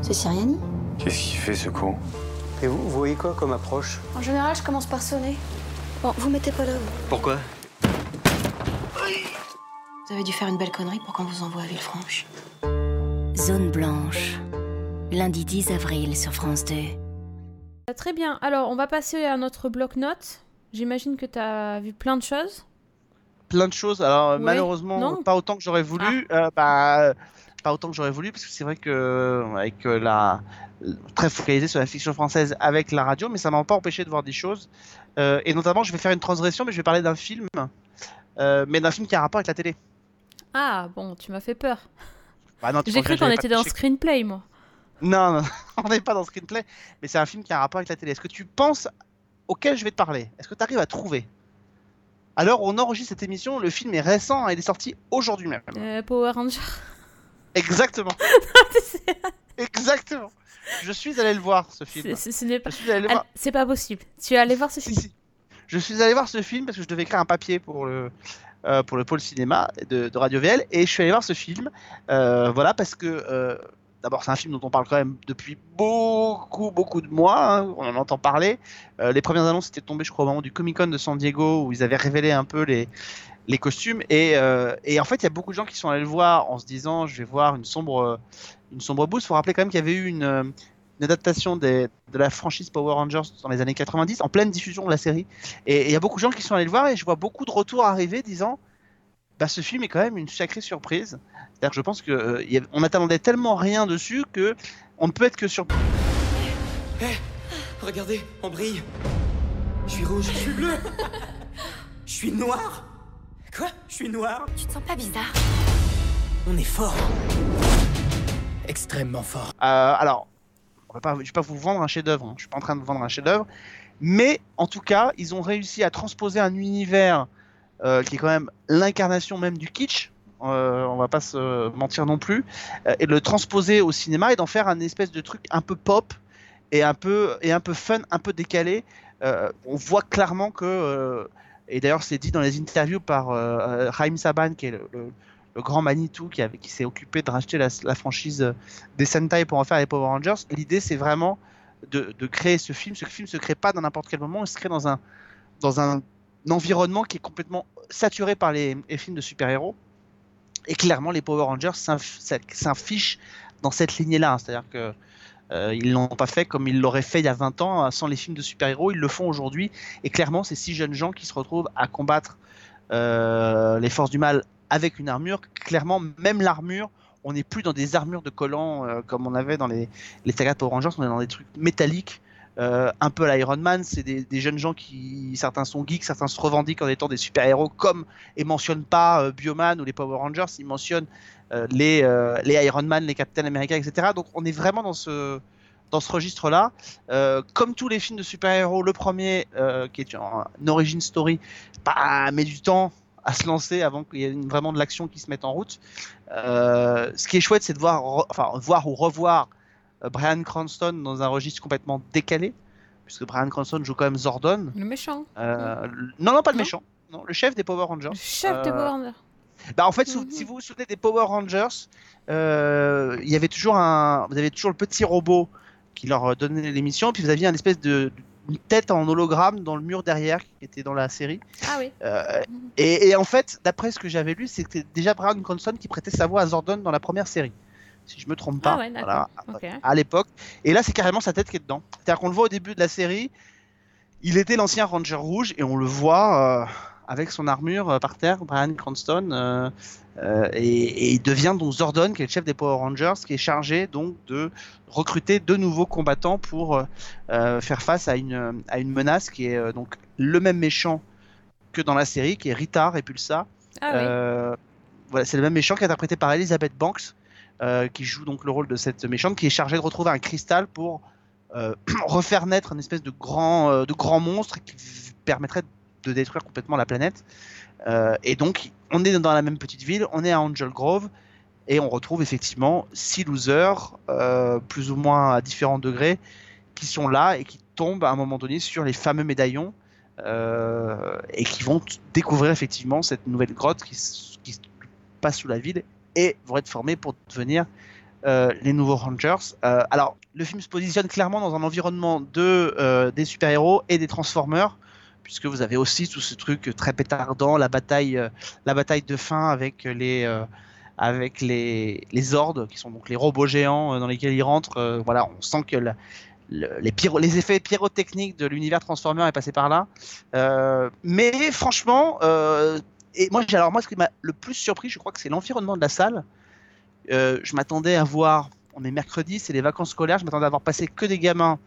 C'est Syriani Qu'est-ce qu'il fait ce con? Et vous, vous voyez quoi comme approche? En général, je commence par sonner. Bon, vous mettez pas là, vous. Pourquoi? Vous avez dû faire une belle connerie pour qu'on vous envoie à Villefranche. Zone blanche. Lundi 10 avril sur France 2. Euh, Très bien. Alors, on va passer à notre bloc-notes. J'imagine que tu as vu plein de choses. Plein de choses. Alors, Ouais. malheureusement, Non. Ah. pas autant que j'aurais voulu. Euh, bah, pas autant que j'aurais voulu, parce que c'est vrai que, euh, avec euh, la. très focalisé sur la fiction française avec la radio, mais ça m'a pas empêché de voir des choses. Euh, et notamment, je vais faire une transgression, mais je vais parler d'un film. euh, mais d'un film qui a un rapport avec la télé. Ah, bon, tu m'as fait peur. Bah J'ai cru qu'on était dans. Screenplay, moi. Non, non, on n'est pas dans screenplay, mais c'est un film qui a un rapport avec la télé. Est-ce que tu penses auquel je vais te parler? Est-ce que tu arrives à trouver? Alors, on enregistre cette émission, le film est récent, hein, il est sorti aujourd'hui même. Euh, Power Ranger. Exactement, exactement. Je suis allé le voir, ce film. C'est- ce n'est pas... Pas possible. Tu es allé voir ce Si, film? si. Je suis allé voir ce film parce que je devais écrire un papier pour le, euh, pour le pôle cinéma de, de Radio VL et je suis allé voir ce film. euh, voilà, parce que euh, d'abord, c'est un film dont on parle quand même depuis beaucoup, beaucoup de mois. hein, on en entend parler. Euh, les premières annonces étaient tombées, je crois, au moment du Comic Con de San Diego où ils avaient révélé un peu les, les costumes. Et, euh, et en fait, il y a beaucoup de gens qui sont allés le voir en se disant je vais voir une sombre, une sombre bouse. Il faut rappeler quand même qu'il y avait eu une. euh, adaptation des- de la franchise Power Rangers dans les années 90, en pleine diffusion de la série. Et il y a beaucoup de gens qui sont allés le voir et je vois beaucoup de retours arriver disant bah, ce film est quand même une sacrée surprise. C'est-à-dire que je pense qu'on attendait tellement rien dessus que on ne peut être que surpris. Regardez, on brille. Je suis rouge. Je suis bleu. Je suis noir. Quoi? Je suis noir Tu te sens pas bizarre? On est fort. Extrêmement fort. Euh, alors, on va pas, je ne vais pas vous vendre un chef-d'œuvre, hein. je suis pas en train de vous vendre un chef-d'œuvre, mais en tout cas, ils ont réussi à transposer un univers euh, qui est quand même l'incarnation même du kitsch. Euh, on va pas se mentir non plus, euh, et de le transposer au cinéma et d'en faire un espèce de truc un peu pop et un peu et un peu fun, un peu décalé. Euh, on voit clairement que, et d'ailleurs c'est dit dans les interviews par Raïm Saban, qui est le, grand Manitou qui, s'est occupé de racheter la, franchise des Sentai pour en faire les Power Rangers. L'idée, c'est vraiment de, de créer ce film. Ce film se crée pas dans n'importe quel moment, il se crée dans un, dans un environnement qui est complètement saturé par les, films de super-héros. Et clairement, les Power Rangers s'inf- s'infichent dans cette lignée-là. C'est-à-dire que euh, l'ont pas fait comme ils l'auraient fait il y a 20 ans euh, sans les films de super-héros. Ils le font aujourd'hui. Et clairement, c'est six jeunes gens qui se retrouvent à combattre euh, les forces du mal avec une armure. Clairement, même l'armure, on n'est plus dans des armures de collants euh, comme on avait dans les, les sagas Power Rangers. On est dans des trucs métalliques. Euh, un peu l'Iron Man, c'est des, jeunes gens qui, certains sont geeks, certains se revendiquent en étant des super-héros, comme et mentionnent pas euh, Bioman ou les Power Rangers, ils mentionnent euh, les, les Iron Man, les Captain America, etc. Donc on est vraiment dans ce, dans ce registre-là. Comme tous les films de super-héros, le premier, qui est un- une origin story, met du temps à se lancer avant qu'il y ait vraiment de l'action qui se mette en route. Ce qui est chouette, c'est de voir, enfin, voir ou revoir Brian Cranston dans un registre complètement décalé, puisque Brian Cranston joue quand même Zordon. Le méchant. Euh, Non, non, pas le Non. méchant. Non, le chef des Power Rangers. Le chef de Euh, Power Rangers. bah en fait, Mhm. si vous vous souvenez des Power Rangers, euh, il y avait toujours un, vous avez toujours le petit robot qui leur donnait l'émission, puis vous aviez une espèce de une tête en hologramme dans le mur derrière qui était dans la série. Ah oui. Euh, et, et en fait, d'après ce que j'avais lu, c'était déjà Brian Cranston qui prêtait sa voix à Zordon dans la première série, si je me trompe pas. Ah ouais, d'accord. Voilà, Ok. à l'époque. Et là, c'est carrément sa tête qui est dedans. C'est-à-dire qu'on le voit au début de la série. Il était l'ancien Ranger rouge et on le voit euh, avec son armure euh, par terre, Brian Cranston, euh, et, et il devient donc Zordon, qui est le chef des Power Rangers, qui est chargé donc de recruter de nouveaux combattants pour faire face à une, à une menace qui est donc le même méchant que dans la série, qui est Rita Repulsa. Ah oui. Voilà, c'est le même méchant qui est interprété par Elizabeth Banks, euh, qui joue donc le rôle de cette méchante, qui est chargée de retrouver un cristal pour euh, refaire naître une espèce de grand, euh, de monstre qui permettrait de détruire complètement la planète. Et donc, on est dans la même petite ville, on est à Angel Grove, et on retrouve effectivement six losers, plus ou moins à différents degrés, qui sont là et qui tombent à un moment donné sur les fameux médaillons et qui vont découvrir effectivement cette nouvelle grotte qui, passe sous la ville et vont être formés pour devenir euh, les nouveaux Rangers. Euh, alors, le film se positionne clairement dans un environnement de euh, des super-héros et des Transformers, puisque vous avez aussi tout ce truc très pétardant, la bataille, la bataille de fin avec les avec les, les Zords, qui sont donc les robots géants dans lesquels ils rentrent. Voilà, on sent que les, effets pyrotechniques de l'univers Transformer est passé par là. Mais franchement, et moi, alors moi, ce qui m'a le plus surpris, je crois que c'est l'environnement de la salle. Euh, je m'attendais à voir, on est mercredi, c'est les vacances scolaires, je m'attendais à voir passer que des gamins.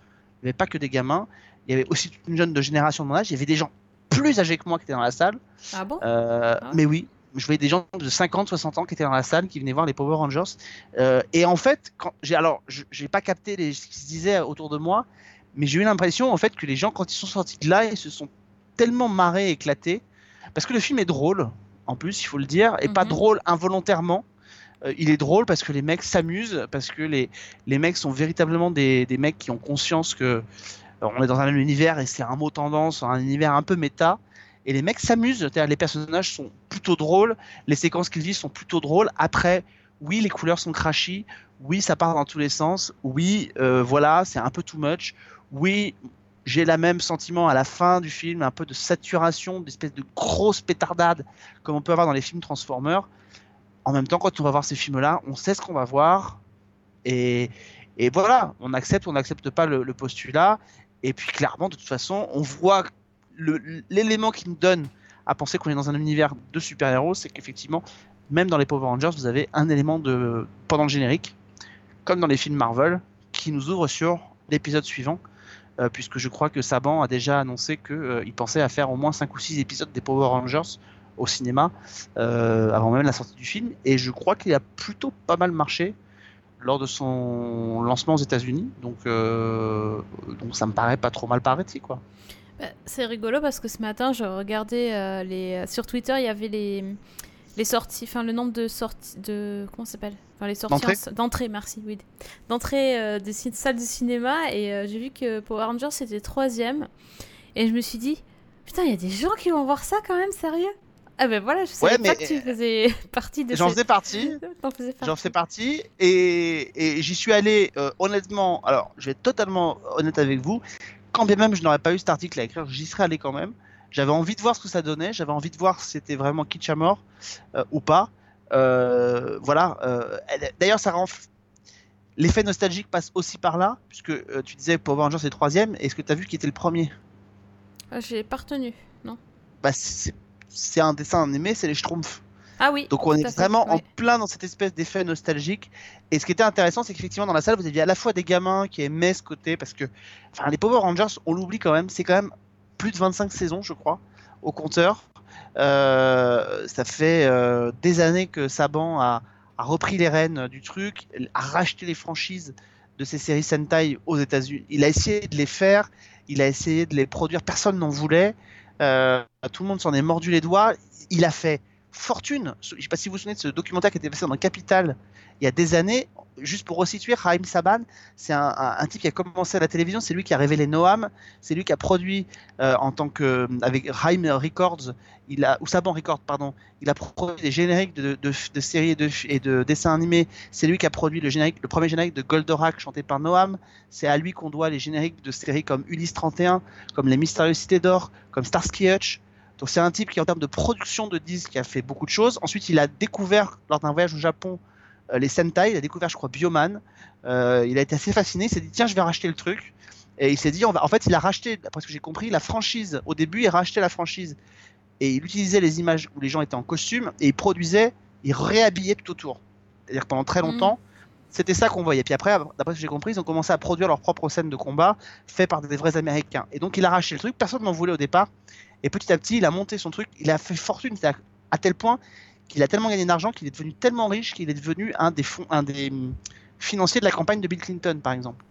Avait pas que des gamins. Il y avait aussi toute une jeune de génération de mon âge. Il y avait des gens plus âgés que moi qui étaient dans la salle. Ah bon? Euh, Ah. Mais oui, je voyais des gens de 50, 60 ans qui étaient dans la salle, qui venaient voir les Power Rangers. Euh, et en fait, quand j'ai alors, je- j'ai pas capté les, ce qui se disait autour de moi, mais j'ai eu l'impression en fait que les gens, quand ils sont sortis de là, ils se sont tellement marrés, éclatés, parce que le film est drôle. En plus, il faut le dire, et pas Mhm. drôle involontairement. Euh, il est drôle parce que les mecs s'amusent, parce que les, les mecs sont véritablement des, des mecs qui ont conscience que euh, on est dans un même univers et c'est un mot tendance, un univers un peu méta. Et les mecs s'amusent, les personnages sont plutôt drôles, les séquences qu'ils vivent sont plutôt drôles. Après, oui, les couleurs sont crashy, oui, ça part dans tous les sens, oui, euh, voilà, c'est un peu too much, oui, j'ai la même sentiment à la fin du film, un peu de saturation, d'espèce de grosse pétardade comme on peut avoir dans les films Transformers. En même temps, quand on va voir ces films-là, on sait ce qu'on va voir. Et, voilà, on accepte ou on n'accepte pas le, postulat. Et puis clairement, de toute façon, on voit l'élément qui nous donne à penser qu'on est dans un univers de super-héros, c'est qu'effectivement, même dans les Power Rangers, vous avez un élément de pendant le générique, comme dans les films Marvel, qui nous ouvre sur l'épisode suivant, euh, puisque je crois que Saban a déjà annoncé qu'il pensait à faire au moins 5 ou 6 épisodes des Power Rangers au cinéma euh, avant même la sortie du film, et je crois qu'il a plutôt pas mal marché lors de son lancement aux États-Unis, donc euh, donc ça me paraît pas trop mal parti quoi. Bah, C'est rigolo parce que ce matin, je regardais euh, les... sur Twitter, il y avait les, les sorties, enfin le nombre de sorties, de. Comment ça s'appelle? Enfin les sorties en- d'entrées, merci, oui. D'entrées euh, des salles de cinéma et euh, j'ai vu que Power Rangers c'était troisième et je me suis dit, putain, il y a des gens qui vont voir ça quand même, sérieux? Ah ben voilà, je savais Ouais, pas que tu faisais partie de J'en faisais partie. T'en faisais J'en partie. fais partie et, et j'y suis allé euh, honnêtement. Alors, je vais être totalement honnête avec vous. Quand bien même je n'aurais pas eu cet article à écrire, j'y serais allé quand même. J'avais envie de voir ce que ça donnait, j'avais envie de voir si c'était vraiment kitsch à mort euh, ou pas. Euh, voilà. euh, D'ailleurs, ça rend. L'effet nostalgique passe aussi par là, puisque tu disais Power Rangers c'est le troisième. Est-ce que tu as vu qui était le premier? Ah, J'ai pas retenu, non bah, c'est un dessin animé, c'est les Schtroumpfs. Ah oui. Donc on est fait, vraiment en plein dans cette espèce d'effet nostalgique. Et ce qui était intéressant, c'est qu'effectivement dans la salle, vous aviez à la fois des gamins qui aimaient ce côté, parce que enfin, les Power Rangers, on l'oublie quand même, c'est quand même plus de 25 saisons, je crois, au compteur. Euh, ça fait euh, des années que Saban a, repris les rênes du truc, a racheté les franchises de ces séries Sentai aux États-Unis. Il a essayé de les faire, il a essayé de les produire, personne n'en voulait. Euh, tout le monde s'en est mordu les doigts. Il a fait fortune. Je ne sais pas si vous vous souvenez de ce documentaire qui était passé dans Capital il y a des années. Juste pour resituer, Raïm Saban, c'est un, type qui a commencé à la télévision. C'est lui qui a révélé Noam. C'est lui qui a produit euh, en tant que avec Raïm Records, il a ou Saban Records, pardon. Il a produit des génériques de, séries et de, et de dessins animés. C'est lui qui a produit le générique, le premier générique de Goldorak chanté par Noam. C'est à lui qu'on doit les génériques de séries comme Ulysse 31, comme Les Mystérieuses Cités d'Or, comme Starsky Hutch. Donc c'est un type qui en termes de production de disques a fait beaucoup de choses. Ensuite il a découvert lors d'un voyage au Japon euh, les Sentai, il a découvert je crois Bioman. Euh, il a été assez fasciné, il s'est dit tiens je vais racheter le truc. Et il s'est dit on va... en fait il a racheté, d'après ce que j'ai compris, la franchise. Au début il rachetait la franchise et il utilisait les images où les gens étaient en costume et il produisait, il réhabillait tout autour. C'est-à-dire que pendant très longtemps c'était ça qu'on voyait. Puis après, d'après ce que j'ai compris, ils ont commencé à produire leurs propres scènes de combat faites par des vrais Américains. Et donc il a racheté le truc, personne n'en voulait au départ. Et petit à petit, il a monté son truc, il a fait fortune, à tel point qu'il a tellement gagné d'argent qu'il est devenu tellement riche qu'il est devenu un des fonds, un des hum, financiers de la campagne de Bill Clinton, par exemple.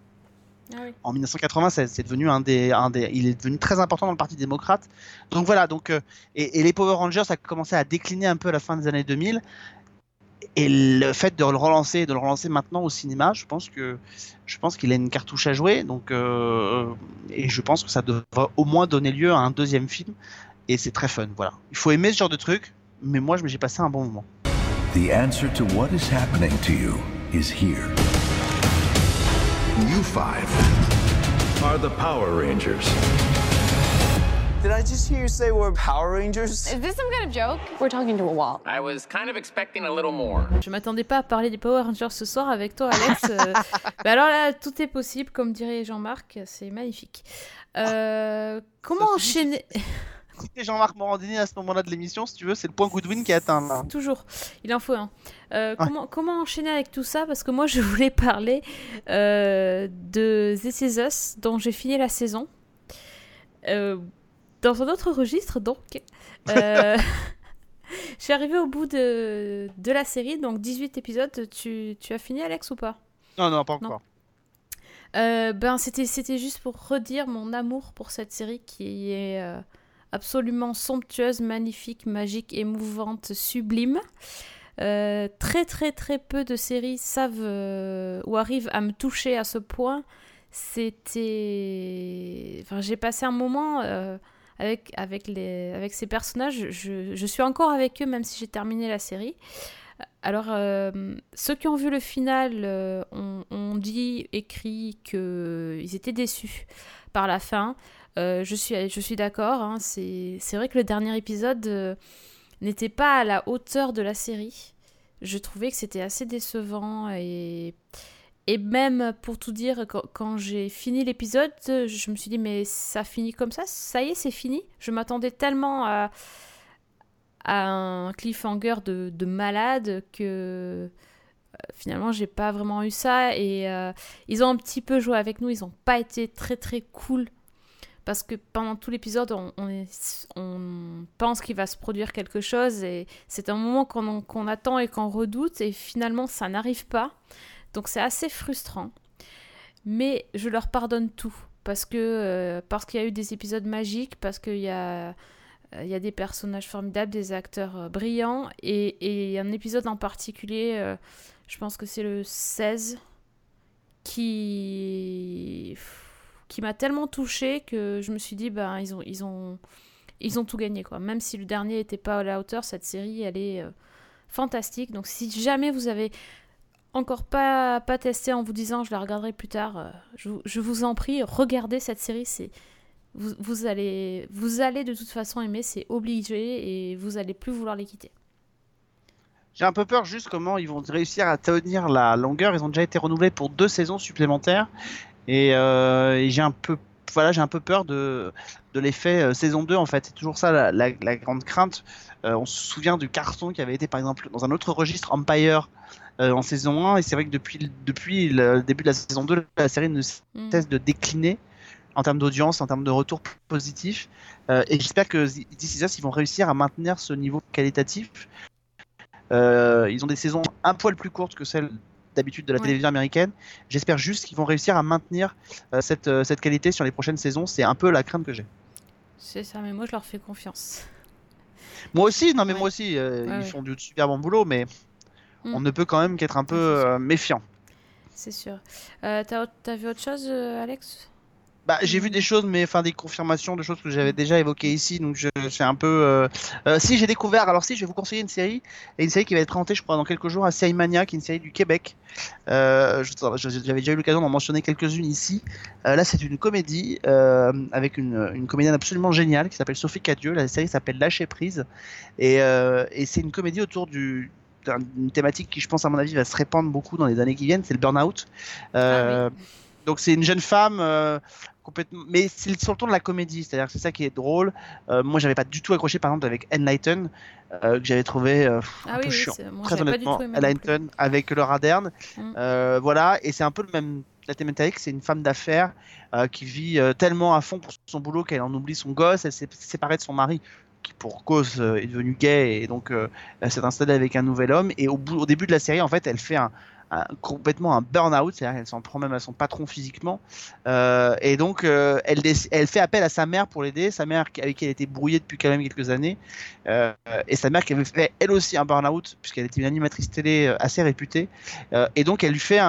Ah oui. En 1996, c'est devenu un des, un des, il est devenu très important dans le Parti démocrate. Donc voilà, donc euh, et, et les Power Rangers, ça a commencé à décliner un peu à la fin des années 2000. Et le fait de le relancer, de le relancer maintenant au cinéma, je pense que je pense qu'il a une cartouche à jouer. Donc euh, et je pense que ça devrait au moins donner lieu à un deuxième film. Et c'est très fun, voilà. Il faut aimer ce genre de truc, mais moi je me j'ai passé un bon moment. The answer to what is happening to you is here. You five are the Power Rangers. Did I just hear you say we're Power Rangers? Is this some kind of joke? We're talking to a wall. I was kind of expecting a little more. Je m'attendais pas à parler des Power Rangers ce soir avec toi, Alex. Euh, bah alors là, tout est possible, comme dirait Jean-Marc, c'est magnifique. Euh, comment enchaîner Écoutez Jean-Marc Morandini à ce moment-là de l'émission, si tu veux, c'est le point Goodwin qui est atteint. là. Toujours, il en faut un. Euh, comment, comment enchaîner avec tout ça? Parce que moi, je voulais parler euh, de This Is Us, dont j'ai fini la saison. Euh, dans un autre registre, donc. Je suis arrivée au bout de, de la série, donc 18 épisodes. Tu, tu as fini, Alex, ou pas? Non, non, pas Non. encore. Euh, ben, c'était, c'était juste pour redire mon amour pour cette série qui est euh, absolument somptueuse, magnifique, magique, émouvante, sublime. Euh, très très très peu de séries savent euh, ou arrivent à me toucher à ce point. C'était... J'ai passé un moment euh, avec, avec, ces personnages. Je, suis encore avec eux même si j'ai terminé la série. Alors, ceux qui ont vu le final ont, ont dit, écrit qu'ils étaient déçus par la fin. Euh, je suis, je suis d'accord. hein, c'est vrai que le dernier épisode euh, n'était pas à la hauteur de la série. Je trouvais que c'était assez décevant et, et même pour tout dire, quand, j'ai fini l'épisode, je me suis dit mais ça finit comme ça, ça y est, c'est fini. Je m'attendais tellement à, un cliffhanger de, de malade que euh, finalement j'ai pas vraiment eu ça et ils ont un petit peu joué avec nous, ils ont pas été très très cool parce que pendant tout l'épisode, on, pense qu'il va se produire quelque chose et c'est un moment qu'on attend et qu'on redoute et finalement ça n'arrive pas. Donc c'est assez frustrant. Mais je leur pardonne tout parce euh, qu'il y a eu des épisodes magiques, parce qu'il y a euh, y a des personnages formidables, des acteurs euh, brillants et, et un épisode en particulier, je pense que c'est le 16 qui qui m'a tellement touchée que je me suis dit ben ils ont ils ont ils ont tout gagné quoi. Même si le dernier était pas à la hauteur, cette série elle est euh, fantastique. Donc si jamais vous avez encore pas pas testé en vous disant je la regarderai plus tard, euh, je, je vous en prie, regardez cette série, c'est vous, vous allez, vous allez de toute façon aimer, c'est obligé et vous allez plus vouloir les quitter. J'ai un peu peur juste comment ils vont réussir à tenir la longueur. Ils ont déjà été renouvelés pour deux saisons supplémentaires et, euh, et j'ai un peu voilà, j'ai un peu peur de, de l'effet euh, saison 2 en fait. C'est toujours ça la, la- la grande crainte. Euh, on se souvient du carton qui avait été par exemple dans un autre registre Empire euh, en saison 1 et c'est vrai que depuis, le- depuis le début de la saison 2, la série ne Mm. cesse de décliner en termes d'audience, en termes de retour positif. Et j'espère que d'ici Us, ils vont réussir à maintenir ce niveau qualitatif. Ils ont des saisons un poil plus courtes que celles d'habitude de la Ouais. télévision américaine. J'espère juste qu'ils vont réussir à maintenir euh, cette, euh, cette qualité sur les prochaines saisons. C'est un peu la crainte que j'ai. C'est ça, mais moi je leur fais confiance. Moi aussi, non mais Ouais. moi aussi, euh, Ouais, ils font du super bon boulot, mais Mm. on ne peut quand même qu'être un peu méfiant. C'est sûr. T'as t'as vu autre chose, Alex? Bah, j'ai vu des choses, mais enfin des confirmations de choses que j'avais déjà évoquées ici, donc je c'est un peu. euh, euh, si j'ai découvert, alors si je vais vous conseiller une série, une série qui va être présentée, je crois, dans quelques jours à Série Mania, qui est une série du Québec. Euh, J'avais déjà eu l'occasion d'en mentionner quelques-unes ici. Là, c'est une comédie avec une, comédienne absolument géniale qui s'appelle Sophie Cadieux. La série s'appelle Lâcher prise, et, c'est une comédie autour du d'un- d'une thématique qui, je pense, à mon avis, va se répandre beaucoup dans les années qui viennent, c'est le burn-out. Euh, Donc c'est une jeune femme euh, complètement, mais c'est sur le ton de la comédie, c'est-à-dire que c'est ça qui est drôle. Euh, moi, j'avais pas du tout accroché, par exemple, avec Enlighten, euh, que j'avais trouvé euh, pff, Ah un oui, peu oui, chiant. moi, Très honnêtement, Enlighten avec Laura Dern, Mm. euh, voilà, et c'est un peu le même. La thématique, c'est une femme d'affaires qui vit tellement à fond pour son boulot qu'elle en oublie son gosse. Elle s'est séparée de son mari, qui pour cause est devenu gay et donc elle s'est installée avec un nouvel homme. Et au, bout, au début de la série, en fait, elle fait un, complètement un burn-out, c'est-à-dire qu'elle s'en prend même à son patron physiquement. Euh, et donc, euh, elle, fait appel à sa mère pour l'aider, sa mère avec qui elle était brouillée depuis quand même quelques années, Euh, et sa mère qui avait fait elle aussi un burn-out, puisqu'elle était une animatrice télé assez réputée. Et donc, elle lui fait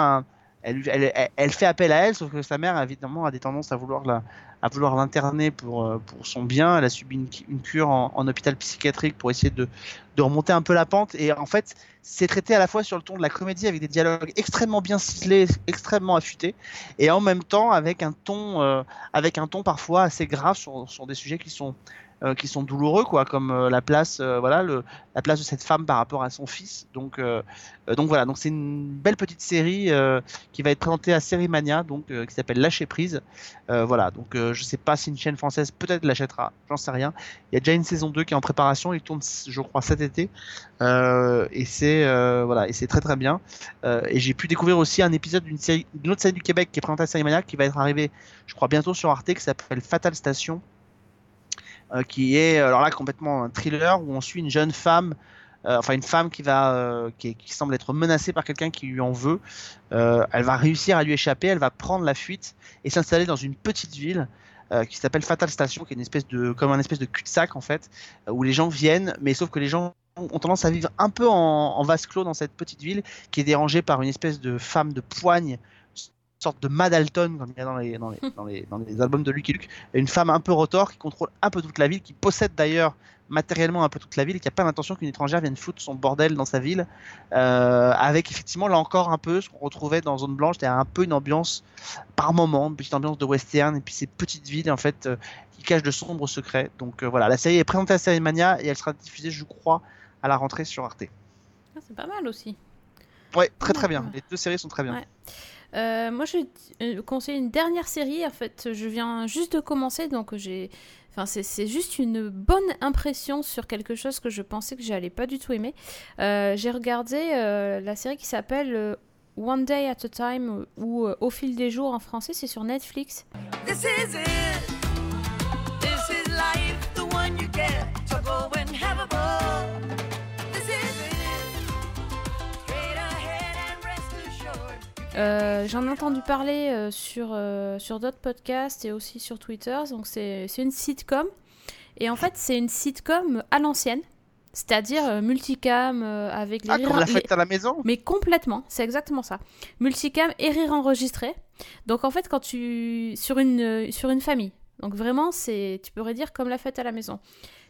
elle- elle fait appel à elle, sauf que sa mère, évidemment, a des tendances à vouloir la, à vouloir l'interner pour, euh, pour son bien. Elle a subi une, cure en, hôpital psychiatrique pour essayer de, remonter un peu la pente. Et en fait, c'est traité à la fois sur le ton de la comédie avec des dialogues extrêmement bien ciselés, extrêmement affûtés, et en même temps avec un ton, euh, parfois assez grave sur, sur des sujets qui sont euh, qui sont douloureux quoi comme euh, la place euh, voilà le, la place de cette femme par rapport à son fils. Donc donc voilà. Donc c'est une belle petite série qui va être présentée à Série Mania donc qui s'appelle Lâcher prise. Voilà. Donc je sais pas si une chaîne française peut-être l'achètera. J'en sais rien. Il y a déjà une saison 2 qui est en préparation. Il tourne je crois cet été. Et c'est voilà. Et c'est très très bien. Et j'ai pu découvrir aussi un épisode d'une série d'une autre série du Québec qui est présentée à Série Mania qui va être arrivée je crois bientôt sur Arte qui s'appelle Fatal Station qui est alors là complètement un thriller où on suit une jeune femme euh, enfin une femme qui va euh, qui, qui semble être menacée par quelqu'un qui lui en veut. Euh, elle va réussir à lui échapper elle va prendre la fuite et s'installer dans une petite ville euh, qui s'appelle Fatal Station qui est une espèce de comme un espèce de cul-de-sac en fait euh, où les gens viennent mais sauf que les gens ont tendance à vivre un peu en vase clos dans cette petite ville qui est dérangée par une espèce de femme de poigne sorte de Madalton comme il y a dans les, dans les, dans les, dans les albums de Lucky Luke, une femme un peu rotor qui contrôle un peu toute la ville, qui possède d'ailleurs matériellement un peu toute la ville et qui n'a pas l'intention qu'une étrangère vienne foutre son bordel dans sa ville, euh, avec effectivement là encore un peu ce qu'on retrouvait dans Zone Blanche, c'est un peu une ambiance par moment, une petite ambiance de western et puis ces petites villes en fait euh, qui cachent de sombres secrets. Donc euh, voilà, la série est présentée à Série Mania et elle sera diffusée je crois à la rentrée sur Arte. Ah, c'est pas mal aussi. Ouais, très très bien. Les deux séries sont très bien. Ouais. Euh, moi, je vais te conseiller une dernière série. En fait, je viens juste de commencer, donc j'ai. Enfin, c'est- juste une bonne impression sur quelque chose que je pensais que j'allais pas du tout aimer. Euh, j'ai regardé euh, la série qui s'appelle euh, One Day at a Time ou euh, Au fil des jours en français, c'est sur Netflix. This is it. Euh, J'en ai entendu parler euh, sur, euh, sur d'autres podcasts et aussi sur Twitter. Donc c'est une sitcom. Et en fait, c'est une sitcom à l'ancienne. C'est-à-dire multicam avec les Ah, rires- comme la les- fête à la maison? Mais complètement, c'est exactement ça. Multicam et rire enregistré. Donc en fait, quand tu sur une sur une famille. Donc vraiment, c'est tu pourrais dire comme la fête à la maison.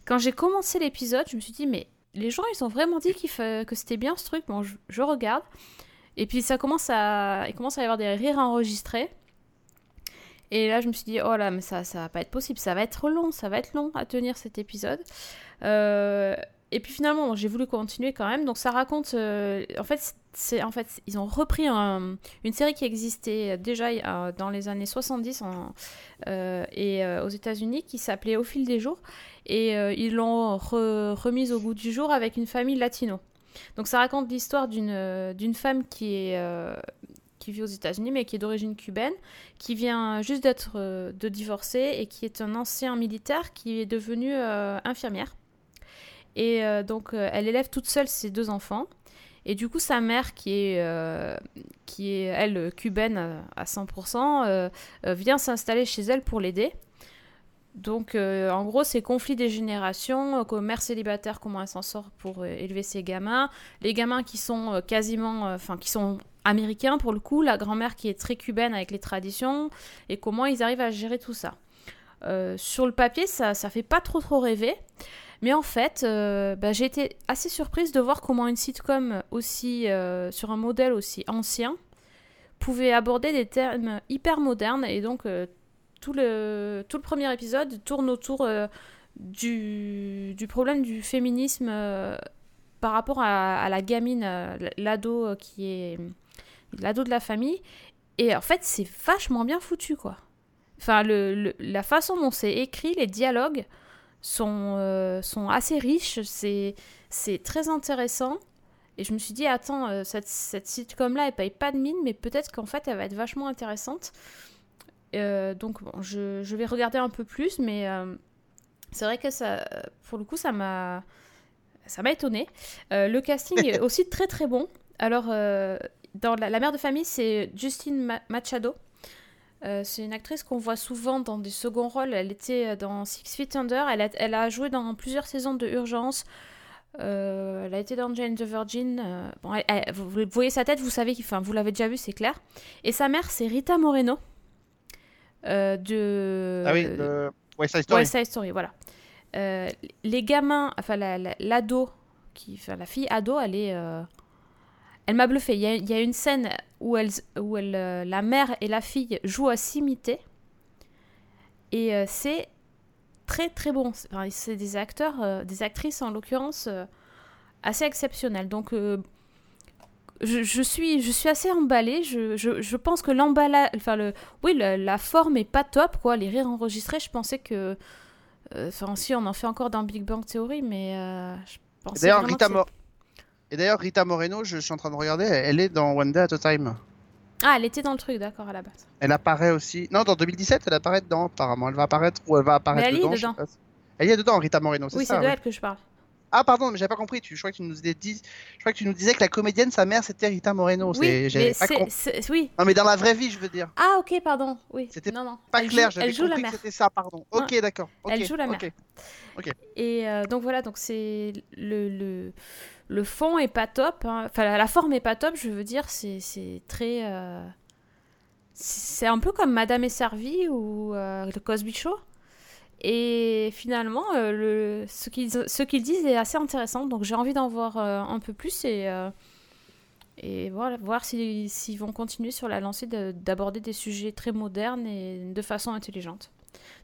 Quand j'ai commencé l'épisode, je me suis dit mais les gens ils ont vraiment dit fa- que c'était bien ce truc. Bon, je, je regarde. Et puis ça commence à il commence à y avoir des rires enregistrés. Et là, je me suis dit, oh là, mais ça, ça va pas être possible, ça va être long, ça va être long à tenir cet épisode. Euh, et puis finalement, j'ai voulu continuer quand même. Donc ça raconte, euh, en fait, c'est en fait, ils ont repris un- une série qui existait déjà dans les années 70 en- euh, et aux États-Unis, qui s'appelait Au fil des jours, et ils l'ont re- remise au goût du jour avec une famille latino. Donc ça raconte l'histoire d'une euh, femme qui est euh, qui vit aux États-Unis mais qui est d'origine cubaine, qui vient juste d'être euh, de divorcer et qui est un ancien militaire qui est devenu euh, infirmière. Et donc elle élève toute seule ses deux enfants. Et du coup sa mère qui est qui est elle cubaine à 100% euh, euh, vient s'installer chez elle pour l'aider. Donc, euh, en gros, c'est conflit des générations, euh, mère célibataire, comment elle s'en sort pour euh, élever ses gamins, les gamins qui sont quasiment, enfin, qui sont américains pour le coup, la grand-mère qui est très cubaine avec les traditions, et comment ils arrivent à gérer tout ça. Sur le papier, ça, ça fait pas trop trop rêver, mais en fait, bah, j'ai été assez surprise de voir comment une sitcom aussi, sur un modèle aussi ancien, pouvait aborder des thèmes hyper modernes, et donc tout le, tout le premier épisode tourne autour euh, du, du problème du féminisme euh, par rapport à, la gamine, euh, l'ado qui est l'ado de la famille. Et en fait, c'est vachement bien foutu, quoi. Enfin, le, la façon dont c'est écrit, les dialogues sont, sont assez riches, c'est très intéressant. Et je me suis dit, attends, cette, cette sitcom-là, elle paye pas de mine, mais peut-être qu'en fait, elle va être vachement intéressante. Euh, donc, bon, je, je vais regarder un peu plus, mais euh, c'est vrai que ça, pour le coup, ça m'a, ça m'a étonné. Euh, le casting est aussi très très bon. Alors, euh, dans la, la mère de famille, c'est Justine Ma- Machado. C'est une actrice qu'on voit souvent dans des seconds rôles. Elle était dans Six Feet Under. Elle a, elle a joué dans plusieurs saisons de Urgence. Euh, elle a été dans Jane the Virgin. Euh, bon, elle- elle- vous, vous voyez sa tête, vous savez, qu'il- enfin, vous l'avez déjà vu, c'est clair. Et sa mère, c'est Rita Moreno. Euh, de Ah oui, de West Side Story. West Side Story, voilà. Euh, les gamins, enfin la- la- l'ado, qui, enfin la fille ado, elle est, euh, elle m'a bluffé. Il y a, il y a une scène où elle, où elle, euh, la mère et la fille jouent à s'imiter, et euh, c'est très très bon. C'est enfin, c'est des acteurs, euh, des actrices en l'occurrence, assez exceptionnelles. Donc je, je suis, je suis assez emballée. Je, je, je pense que l'emballage, enfin le, oui, la, la forme est pas top quoi. Les rires enregistrés, je pensais que, euh, enfin si on en fait encore dans Big Bang Theory, mais euh, je pensais D'ailleurs, Rita, Mo- Et d'ailleurs, Rita Moreno, je suis en train de regarder, elle est dans One Day at a Time. Ah, elle était dans le truc, d'accord à la base. Elle apparaît aussi. Non, dans 2017, elle apparaît dedans, apparemment. Elle va apparaître ou elle va apparaître Mais elle y est dedans. Elle y est dedans, Rita Moreno, c'est Oui, ça c'est de ouais. elle que je parle. Ah, pardon, mais j'avais pas compris. Tu... Je crois que tu nous disais, dis- je crois que tu nous disais que la comédienne, sa mère, c'était Rita Moreno. Oui, mais pas oui. Non, mais dans la vraie vie, je veux dire. Ah, ok, pardon. Oui. C'était non, non. Pas Elle clair, joue- elle joue la mère. c'était ça, pardon. Ok, d'accord. Elle joue la mère. ok. Et euh, donc voilà, donc c'est le, le, le fond est pas top, hein. enfin la, la forme est pas top, je veux dire, c'est c'est très... euh, c'est un peu comme Madame est servie ou euh, le Cosby Show. Et finalement, euh, ce qu'ils disent est assez intéressant, donc j'ai envie d'en voir euh, un peu plus et, euh, voir si- s'ils vont continuer sur la lancée de- d'aborder des sujets très modernes et de façon intelligente.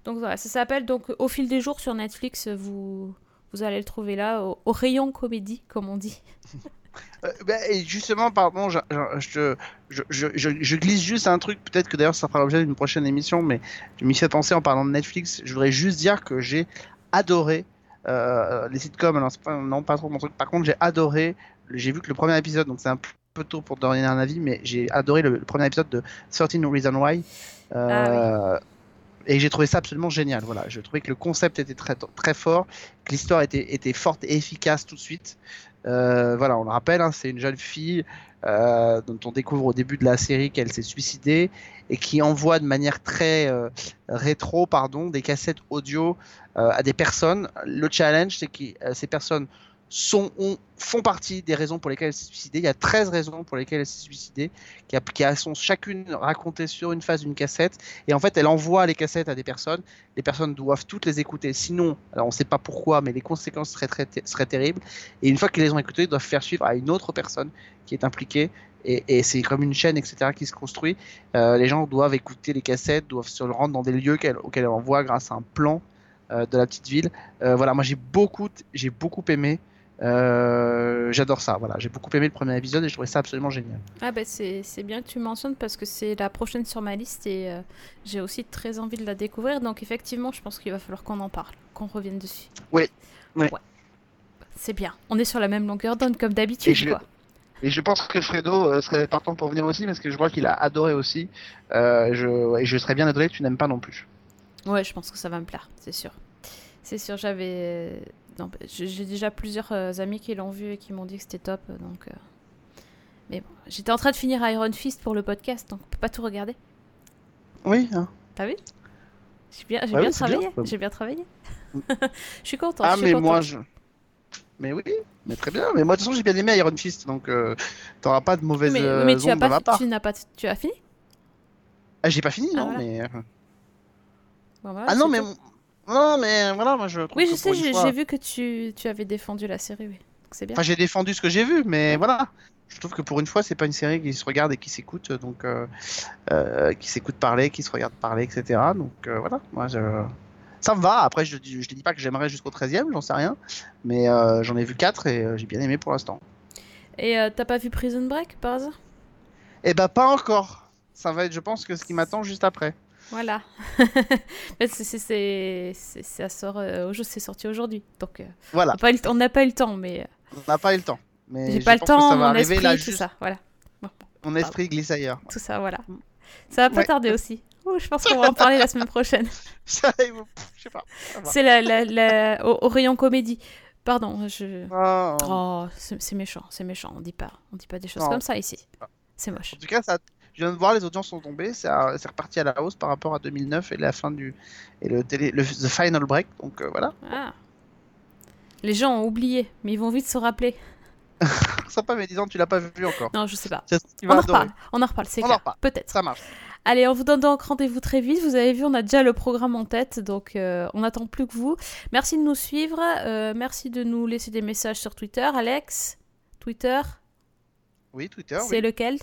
Donc voilà, ça s'appelle donc Au fil des jours sur Netflix, vous, allez le trouver là, au rayon comédie, comme on dit. Euh, bah, et justement, pardon, je, je, je, je, je- je glisse juste un truc, peut-être que d'ailleurs ça fera l'objet d'une prochaine émission, mais je m'y fais penser en parlant de Netflix. Je voudrais juste dire que j'ai adoré euh, les sitcoms, alors pas, non, pas trop mon truc. Par contre, j'ai adoré, j'ai vu que le premier épisode, donc c'est un peu tôt pour donner un avis, mais j'ai adoré le, le premier épisode de 13 Reasons Why. Euh, Et j'ai trouvé ça absolument génial. Voilà, je trouvais que le concept était très, très fort, que l'histoire était, était forte et efficace tout de suite. Euh, voilà, on le rappelle, hein, c'est une jeune fille euh, dont on découvre au début de la série qu'elle s'est suicidée et qui envoie de manière très euh, rétro, pardon, des cassettes audio à des personnes. Le challenge, c'est que ces personnes font partie des raisons pour lesquelles elle s'est suicidée. Il y a 13 raisons pour lesquelles elle s'est suicidée, qui, sont chacune racontées sur une phase d'une cassette. Et en fait, elle envoie les cassettes à des personnes. Les personnes doivent toutes les écouter. Sinon, alors on ne sait pas pourquoi, mais les conséquences seraient, terribles. Et une fois qu'ils les ont écoutées, ils doivent faire suivre à une autre personne qui est impliquée. Et, c'est comme une chaîne, etc., qui se construit. Euh, les gens doivent écouter les cassettes, doivent se rendre dans des lieux auxquels elle envoie grâce à un plan euh, de la petite ville. Euh, voilà, moi j'ai beaucoup, j'ai beaucoup aimé. Euh, J'adore ça. Voilà, j'ai beaucoup aimé le premier épisode et je trouvais ça absolument génial. Ah bah c'est bien que tu mentionnes parce que c'est la prochaine sur ma liste et euh, j'ai aussi très envie de la découvrir. Donc effectivement, je pense qu'il va falloir qu'on en parle, qu'on revienne dessus. Oui. Ouais. C'est bien. On est sur la même longueur d'onde comme d'habitude, et je pense que Fredo euh, serait partant pour venir aussi parce que je vois qu'il a adoré aussi. Euh, je, et je serais bien que tu n'aimes pas non plus. Ouais, je pense que ça va me plaire, c'est sûr. C'est sûr, j'avais. Non, bah, j'ai déjà plusieurs euh, amis qui l'ont vu et qui m'ont dit que c'était top, donc. euh, Mais bon, j'étais en train de finir Iron Fist pour le podcast, donc on peut pas tout regarder. Oui. hein. T'as vu? J'ai bien, j'ai Ouais, bien travaillé. J'ai bien travaillé. je suis contente. Ah je suis mais contente. moi je. Mais oui, mais très bien. Mais moi de toute façon j'ai bien aimé Iron Fist, donc euh, t'auras pas de mauvaise Mais, euh, mais tu as onde de ma pas, part. tu n'as pas, tu as fini? Ah, j'ai pas fini, Ah, non, voilà. mais. euh, Bon, voilà, Ah non, mais. Non, mais voilà, moi je Oui, je sais, j'ai fois- vu que tu, tu avais défendu la série, oui. C'est bien. Enfin, j'ai défendu ce que j'ai vu, mais voilà. Je trouve que pour une fois, c'est pas une série qui se regarde et qui s'écoute, donc euh, euh, qui s'écoute parler, qui se regarde parler, etc. Donc euh, voilà, moi je... ça me va. Après, je je dis pas que j'aimerais jusqu'au 13e, j'en sais rien, mais j'en ai vu 4 et j'ai bien aimé pour l'instant. Et t'as pas vu Prison Break par hasard? Eh ben, pas encore. Ça va être, je pense, que ce qui m'attend juste après. Voilà. C'est- ça sort euh, c'est sorti aujourd'hui. Donc euh, Voilà. on n'a pas eu le- temps, mais euh, On n'a pas eu le temps. Mais j'ai pas le temps, mon esprit, là tout juste. ça. Voilà. Bon, Mon esprit glisse ailleurs. tout ça, voilà. Ça va pas Ouais. tarder aussi. Oh, je pense qu'on va en parler la semaine prochaine. C'est la, la, la- au, au rayon comédie. Pardon, je. Oh. Oh, c'est méchant, c'est méchant. On dit pas, on dit pas des choses comme ça ici. C'est moche. En tout cas, ça, je viens de voir, les audiences sont tombées, c'est reparti à la hausse par rapport à 2009 et la fin du et le télé, le the final break. Donc euh, voilà, Ah. Les gens ont oublié, mais ils vont vite se rappeler. sympa, mais disons tu l'as pas vu encore. Non, je sais pas. Tu On en reparle. On en reparle, c'est clair. Peut-être. Ça marche. Allez, on vous donne donc rendez-vous très vite. Vous avez vu, on a déjà le programme en tête, donc euh, on n'attend plus que vous. Merci de nous suivre. euh, merci de nous laisser des messages sur Twitter. Alex, Twitter, Oui, Twitter. c'est oui. lequel?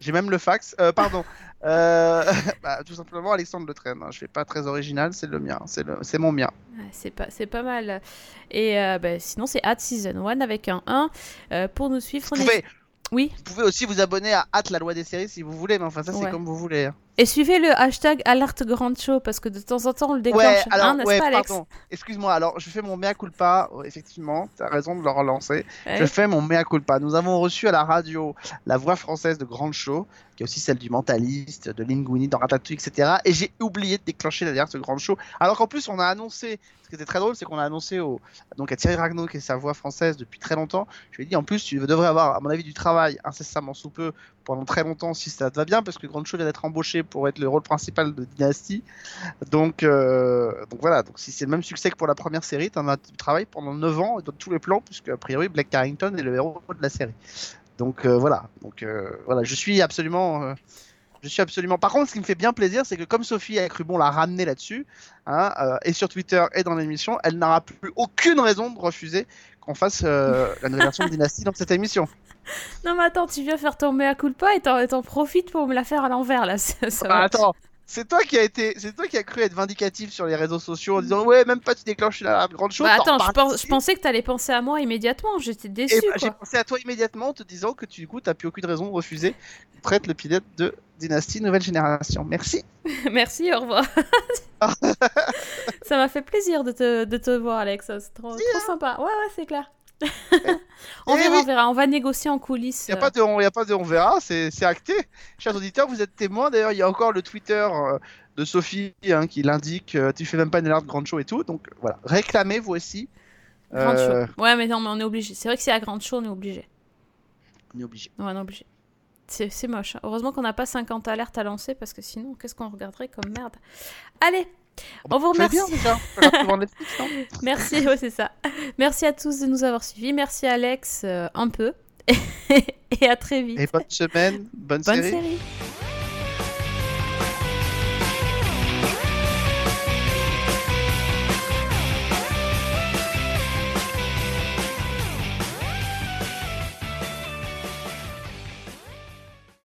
J'ai même le fax. Euh, pardon. Euh, bah, tout simplement Alexandre Le Train. hein. Je fais pas très original, c'est le mien, c'est mon mien. Ouais, C'est pas, mal. Et euh, bah, sinon, c'est at season 1 avec un 1. Euh, pour nous suivre, Vous on est- pouvez, Oui. vous pouvez aussi vous abonner à Hâte la loi des séries si vous voulez, mais enfin ça c'est Ouais. comme vous voulez. hein. Et suivez le hashtag alerte grande show parce que de temps en temps on le déclenche. Ouais, alors, hein, ouais, pas, Alex pardon. Excuse-moi, alors je fais mon mea culpa, effectivement, tu as raison de le relancer. Ouais. Je fais mon mea culpa. Nous avons reçu à la radio la voix française de Grande Show, qui est aussi celle du mentaliste, de Linguini dans Ratatouille, etc. Et j'ai oublié de déclencher ce Grande Show. Alors qu'en plus, on a annoncé, ce qui était très drôle, c'est qu'on a annoncé au, donc à Thierry Ragnaud, qui est sa voix française depuis très longtemps. Je lui ai dit, en plus, tu devrais avoir, à mon avis, du travail incessamment sous peu pendant très longtemps si ça te va bien, parce que Grande Show vient d'être embauché pour être le rôle principal de Dynasty. Donc, euh, donc voilà, donc si c'est le même succès que pour la première série, tu as du travail pendant 9 ans dans tous les plans, puisque a priori Blake Carrington est le héros de la série. Donc euh, voilà, donc euh, voilà, je suis absolument, je suis absolument. Par contre, ce qui me fait bien plaisir, c'est que comme Sophie a cru bon la ramener là-dessus, hein, et sur Twitter et dans l'émission, elle n'aura plus aucune raison de refuser qu'on fasse euh, la nouvelle version de Dynasty dans cette émission. Non, mais attends, tu viens faire ton mea culpa et t'en profites pour me la faire à l'envers là. Ça, ça Bah, va. attends, c'est toi qui a été, c'est toi qui a cru être vindicatif sur les réseaux sociaux en disant ouais même pas tu déclenches la grande chose. Bah, t'en attends, je, reparles pense- je pensais que t'allais penser à moi immédiatement. J'étais déçue. Et bah, j'ai pensé à toi immédiatement en te disant que tu du coup t'as plus aucune raison de refuser traite le pilote de Dynasty Nouvelle Génération. Merci. Merci, au revoir. ça m'a fait plaisir de te, de te voir, Alex. C'est trop, trop sympa. Ouais, ouais, c'est clair. on Eh verra, oui. on verra. On va négocier en coulisses. Il n'y a pas de on, y a pas de on verra, c'est c'est acté. Chers auditeurs, vous êtes témoins. D'ailleurs, il y a encore le Twitter euh, de Sophie hein, qui l'indique. euh, tu fais même pas une alerte grande show et tout. Donc voilà, réclamez vous aussi. Grande Euh, show. Ouais, mais non, mais on est obligé. C'est vrai que c'est à grande show, on est obligé. On est obligé. Ouais, on est obligé. C'est c'est moche. Heureusement qu'on n'a pas 50 alertes à lancer parce que sinon, qu'est-ce qu'on regarderait comme merde? Allez, On vous remercie. bien déjà. Merci, ouais, c'est ça. Merci à tous de nous avoir suivis. Merci Alex, euh, un peu. Et à très vite. Et bonne semaine, bonne, Bonne série. série.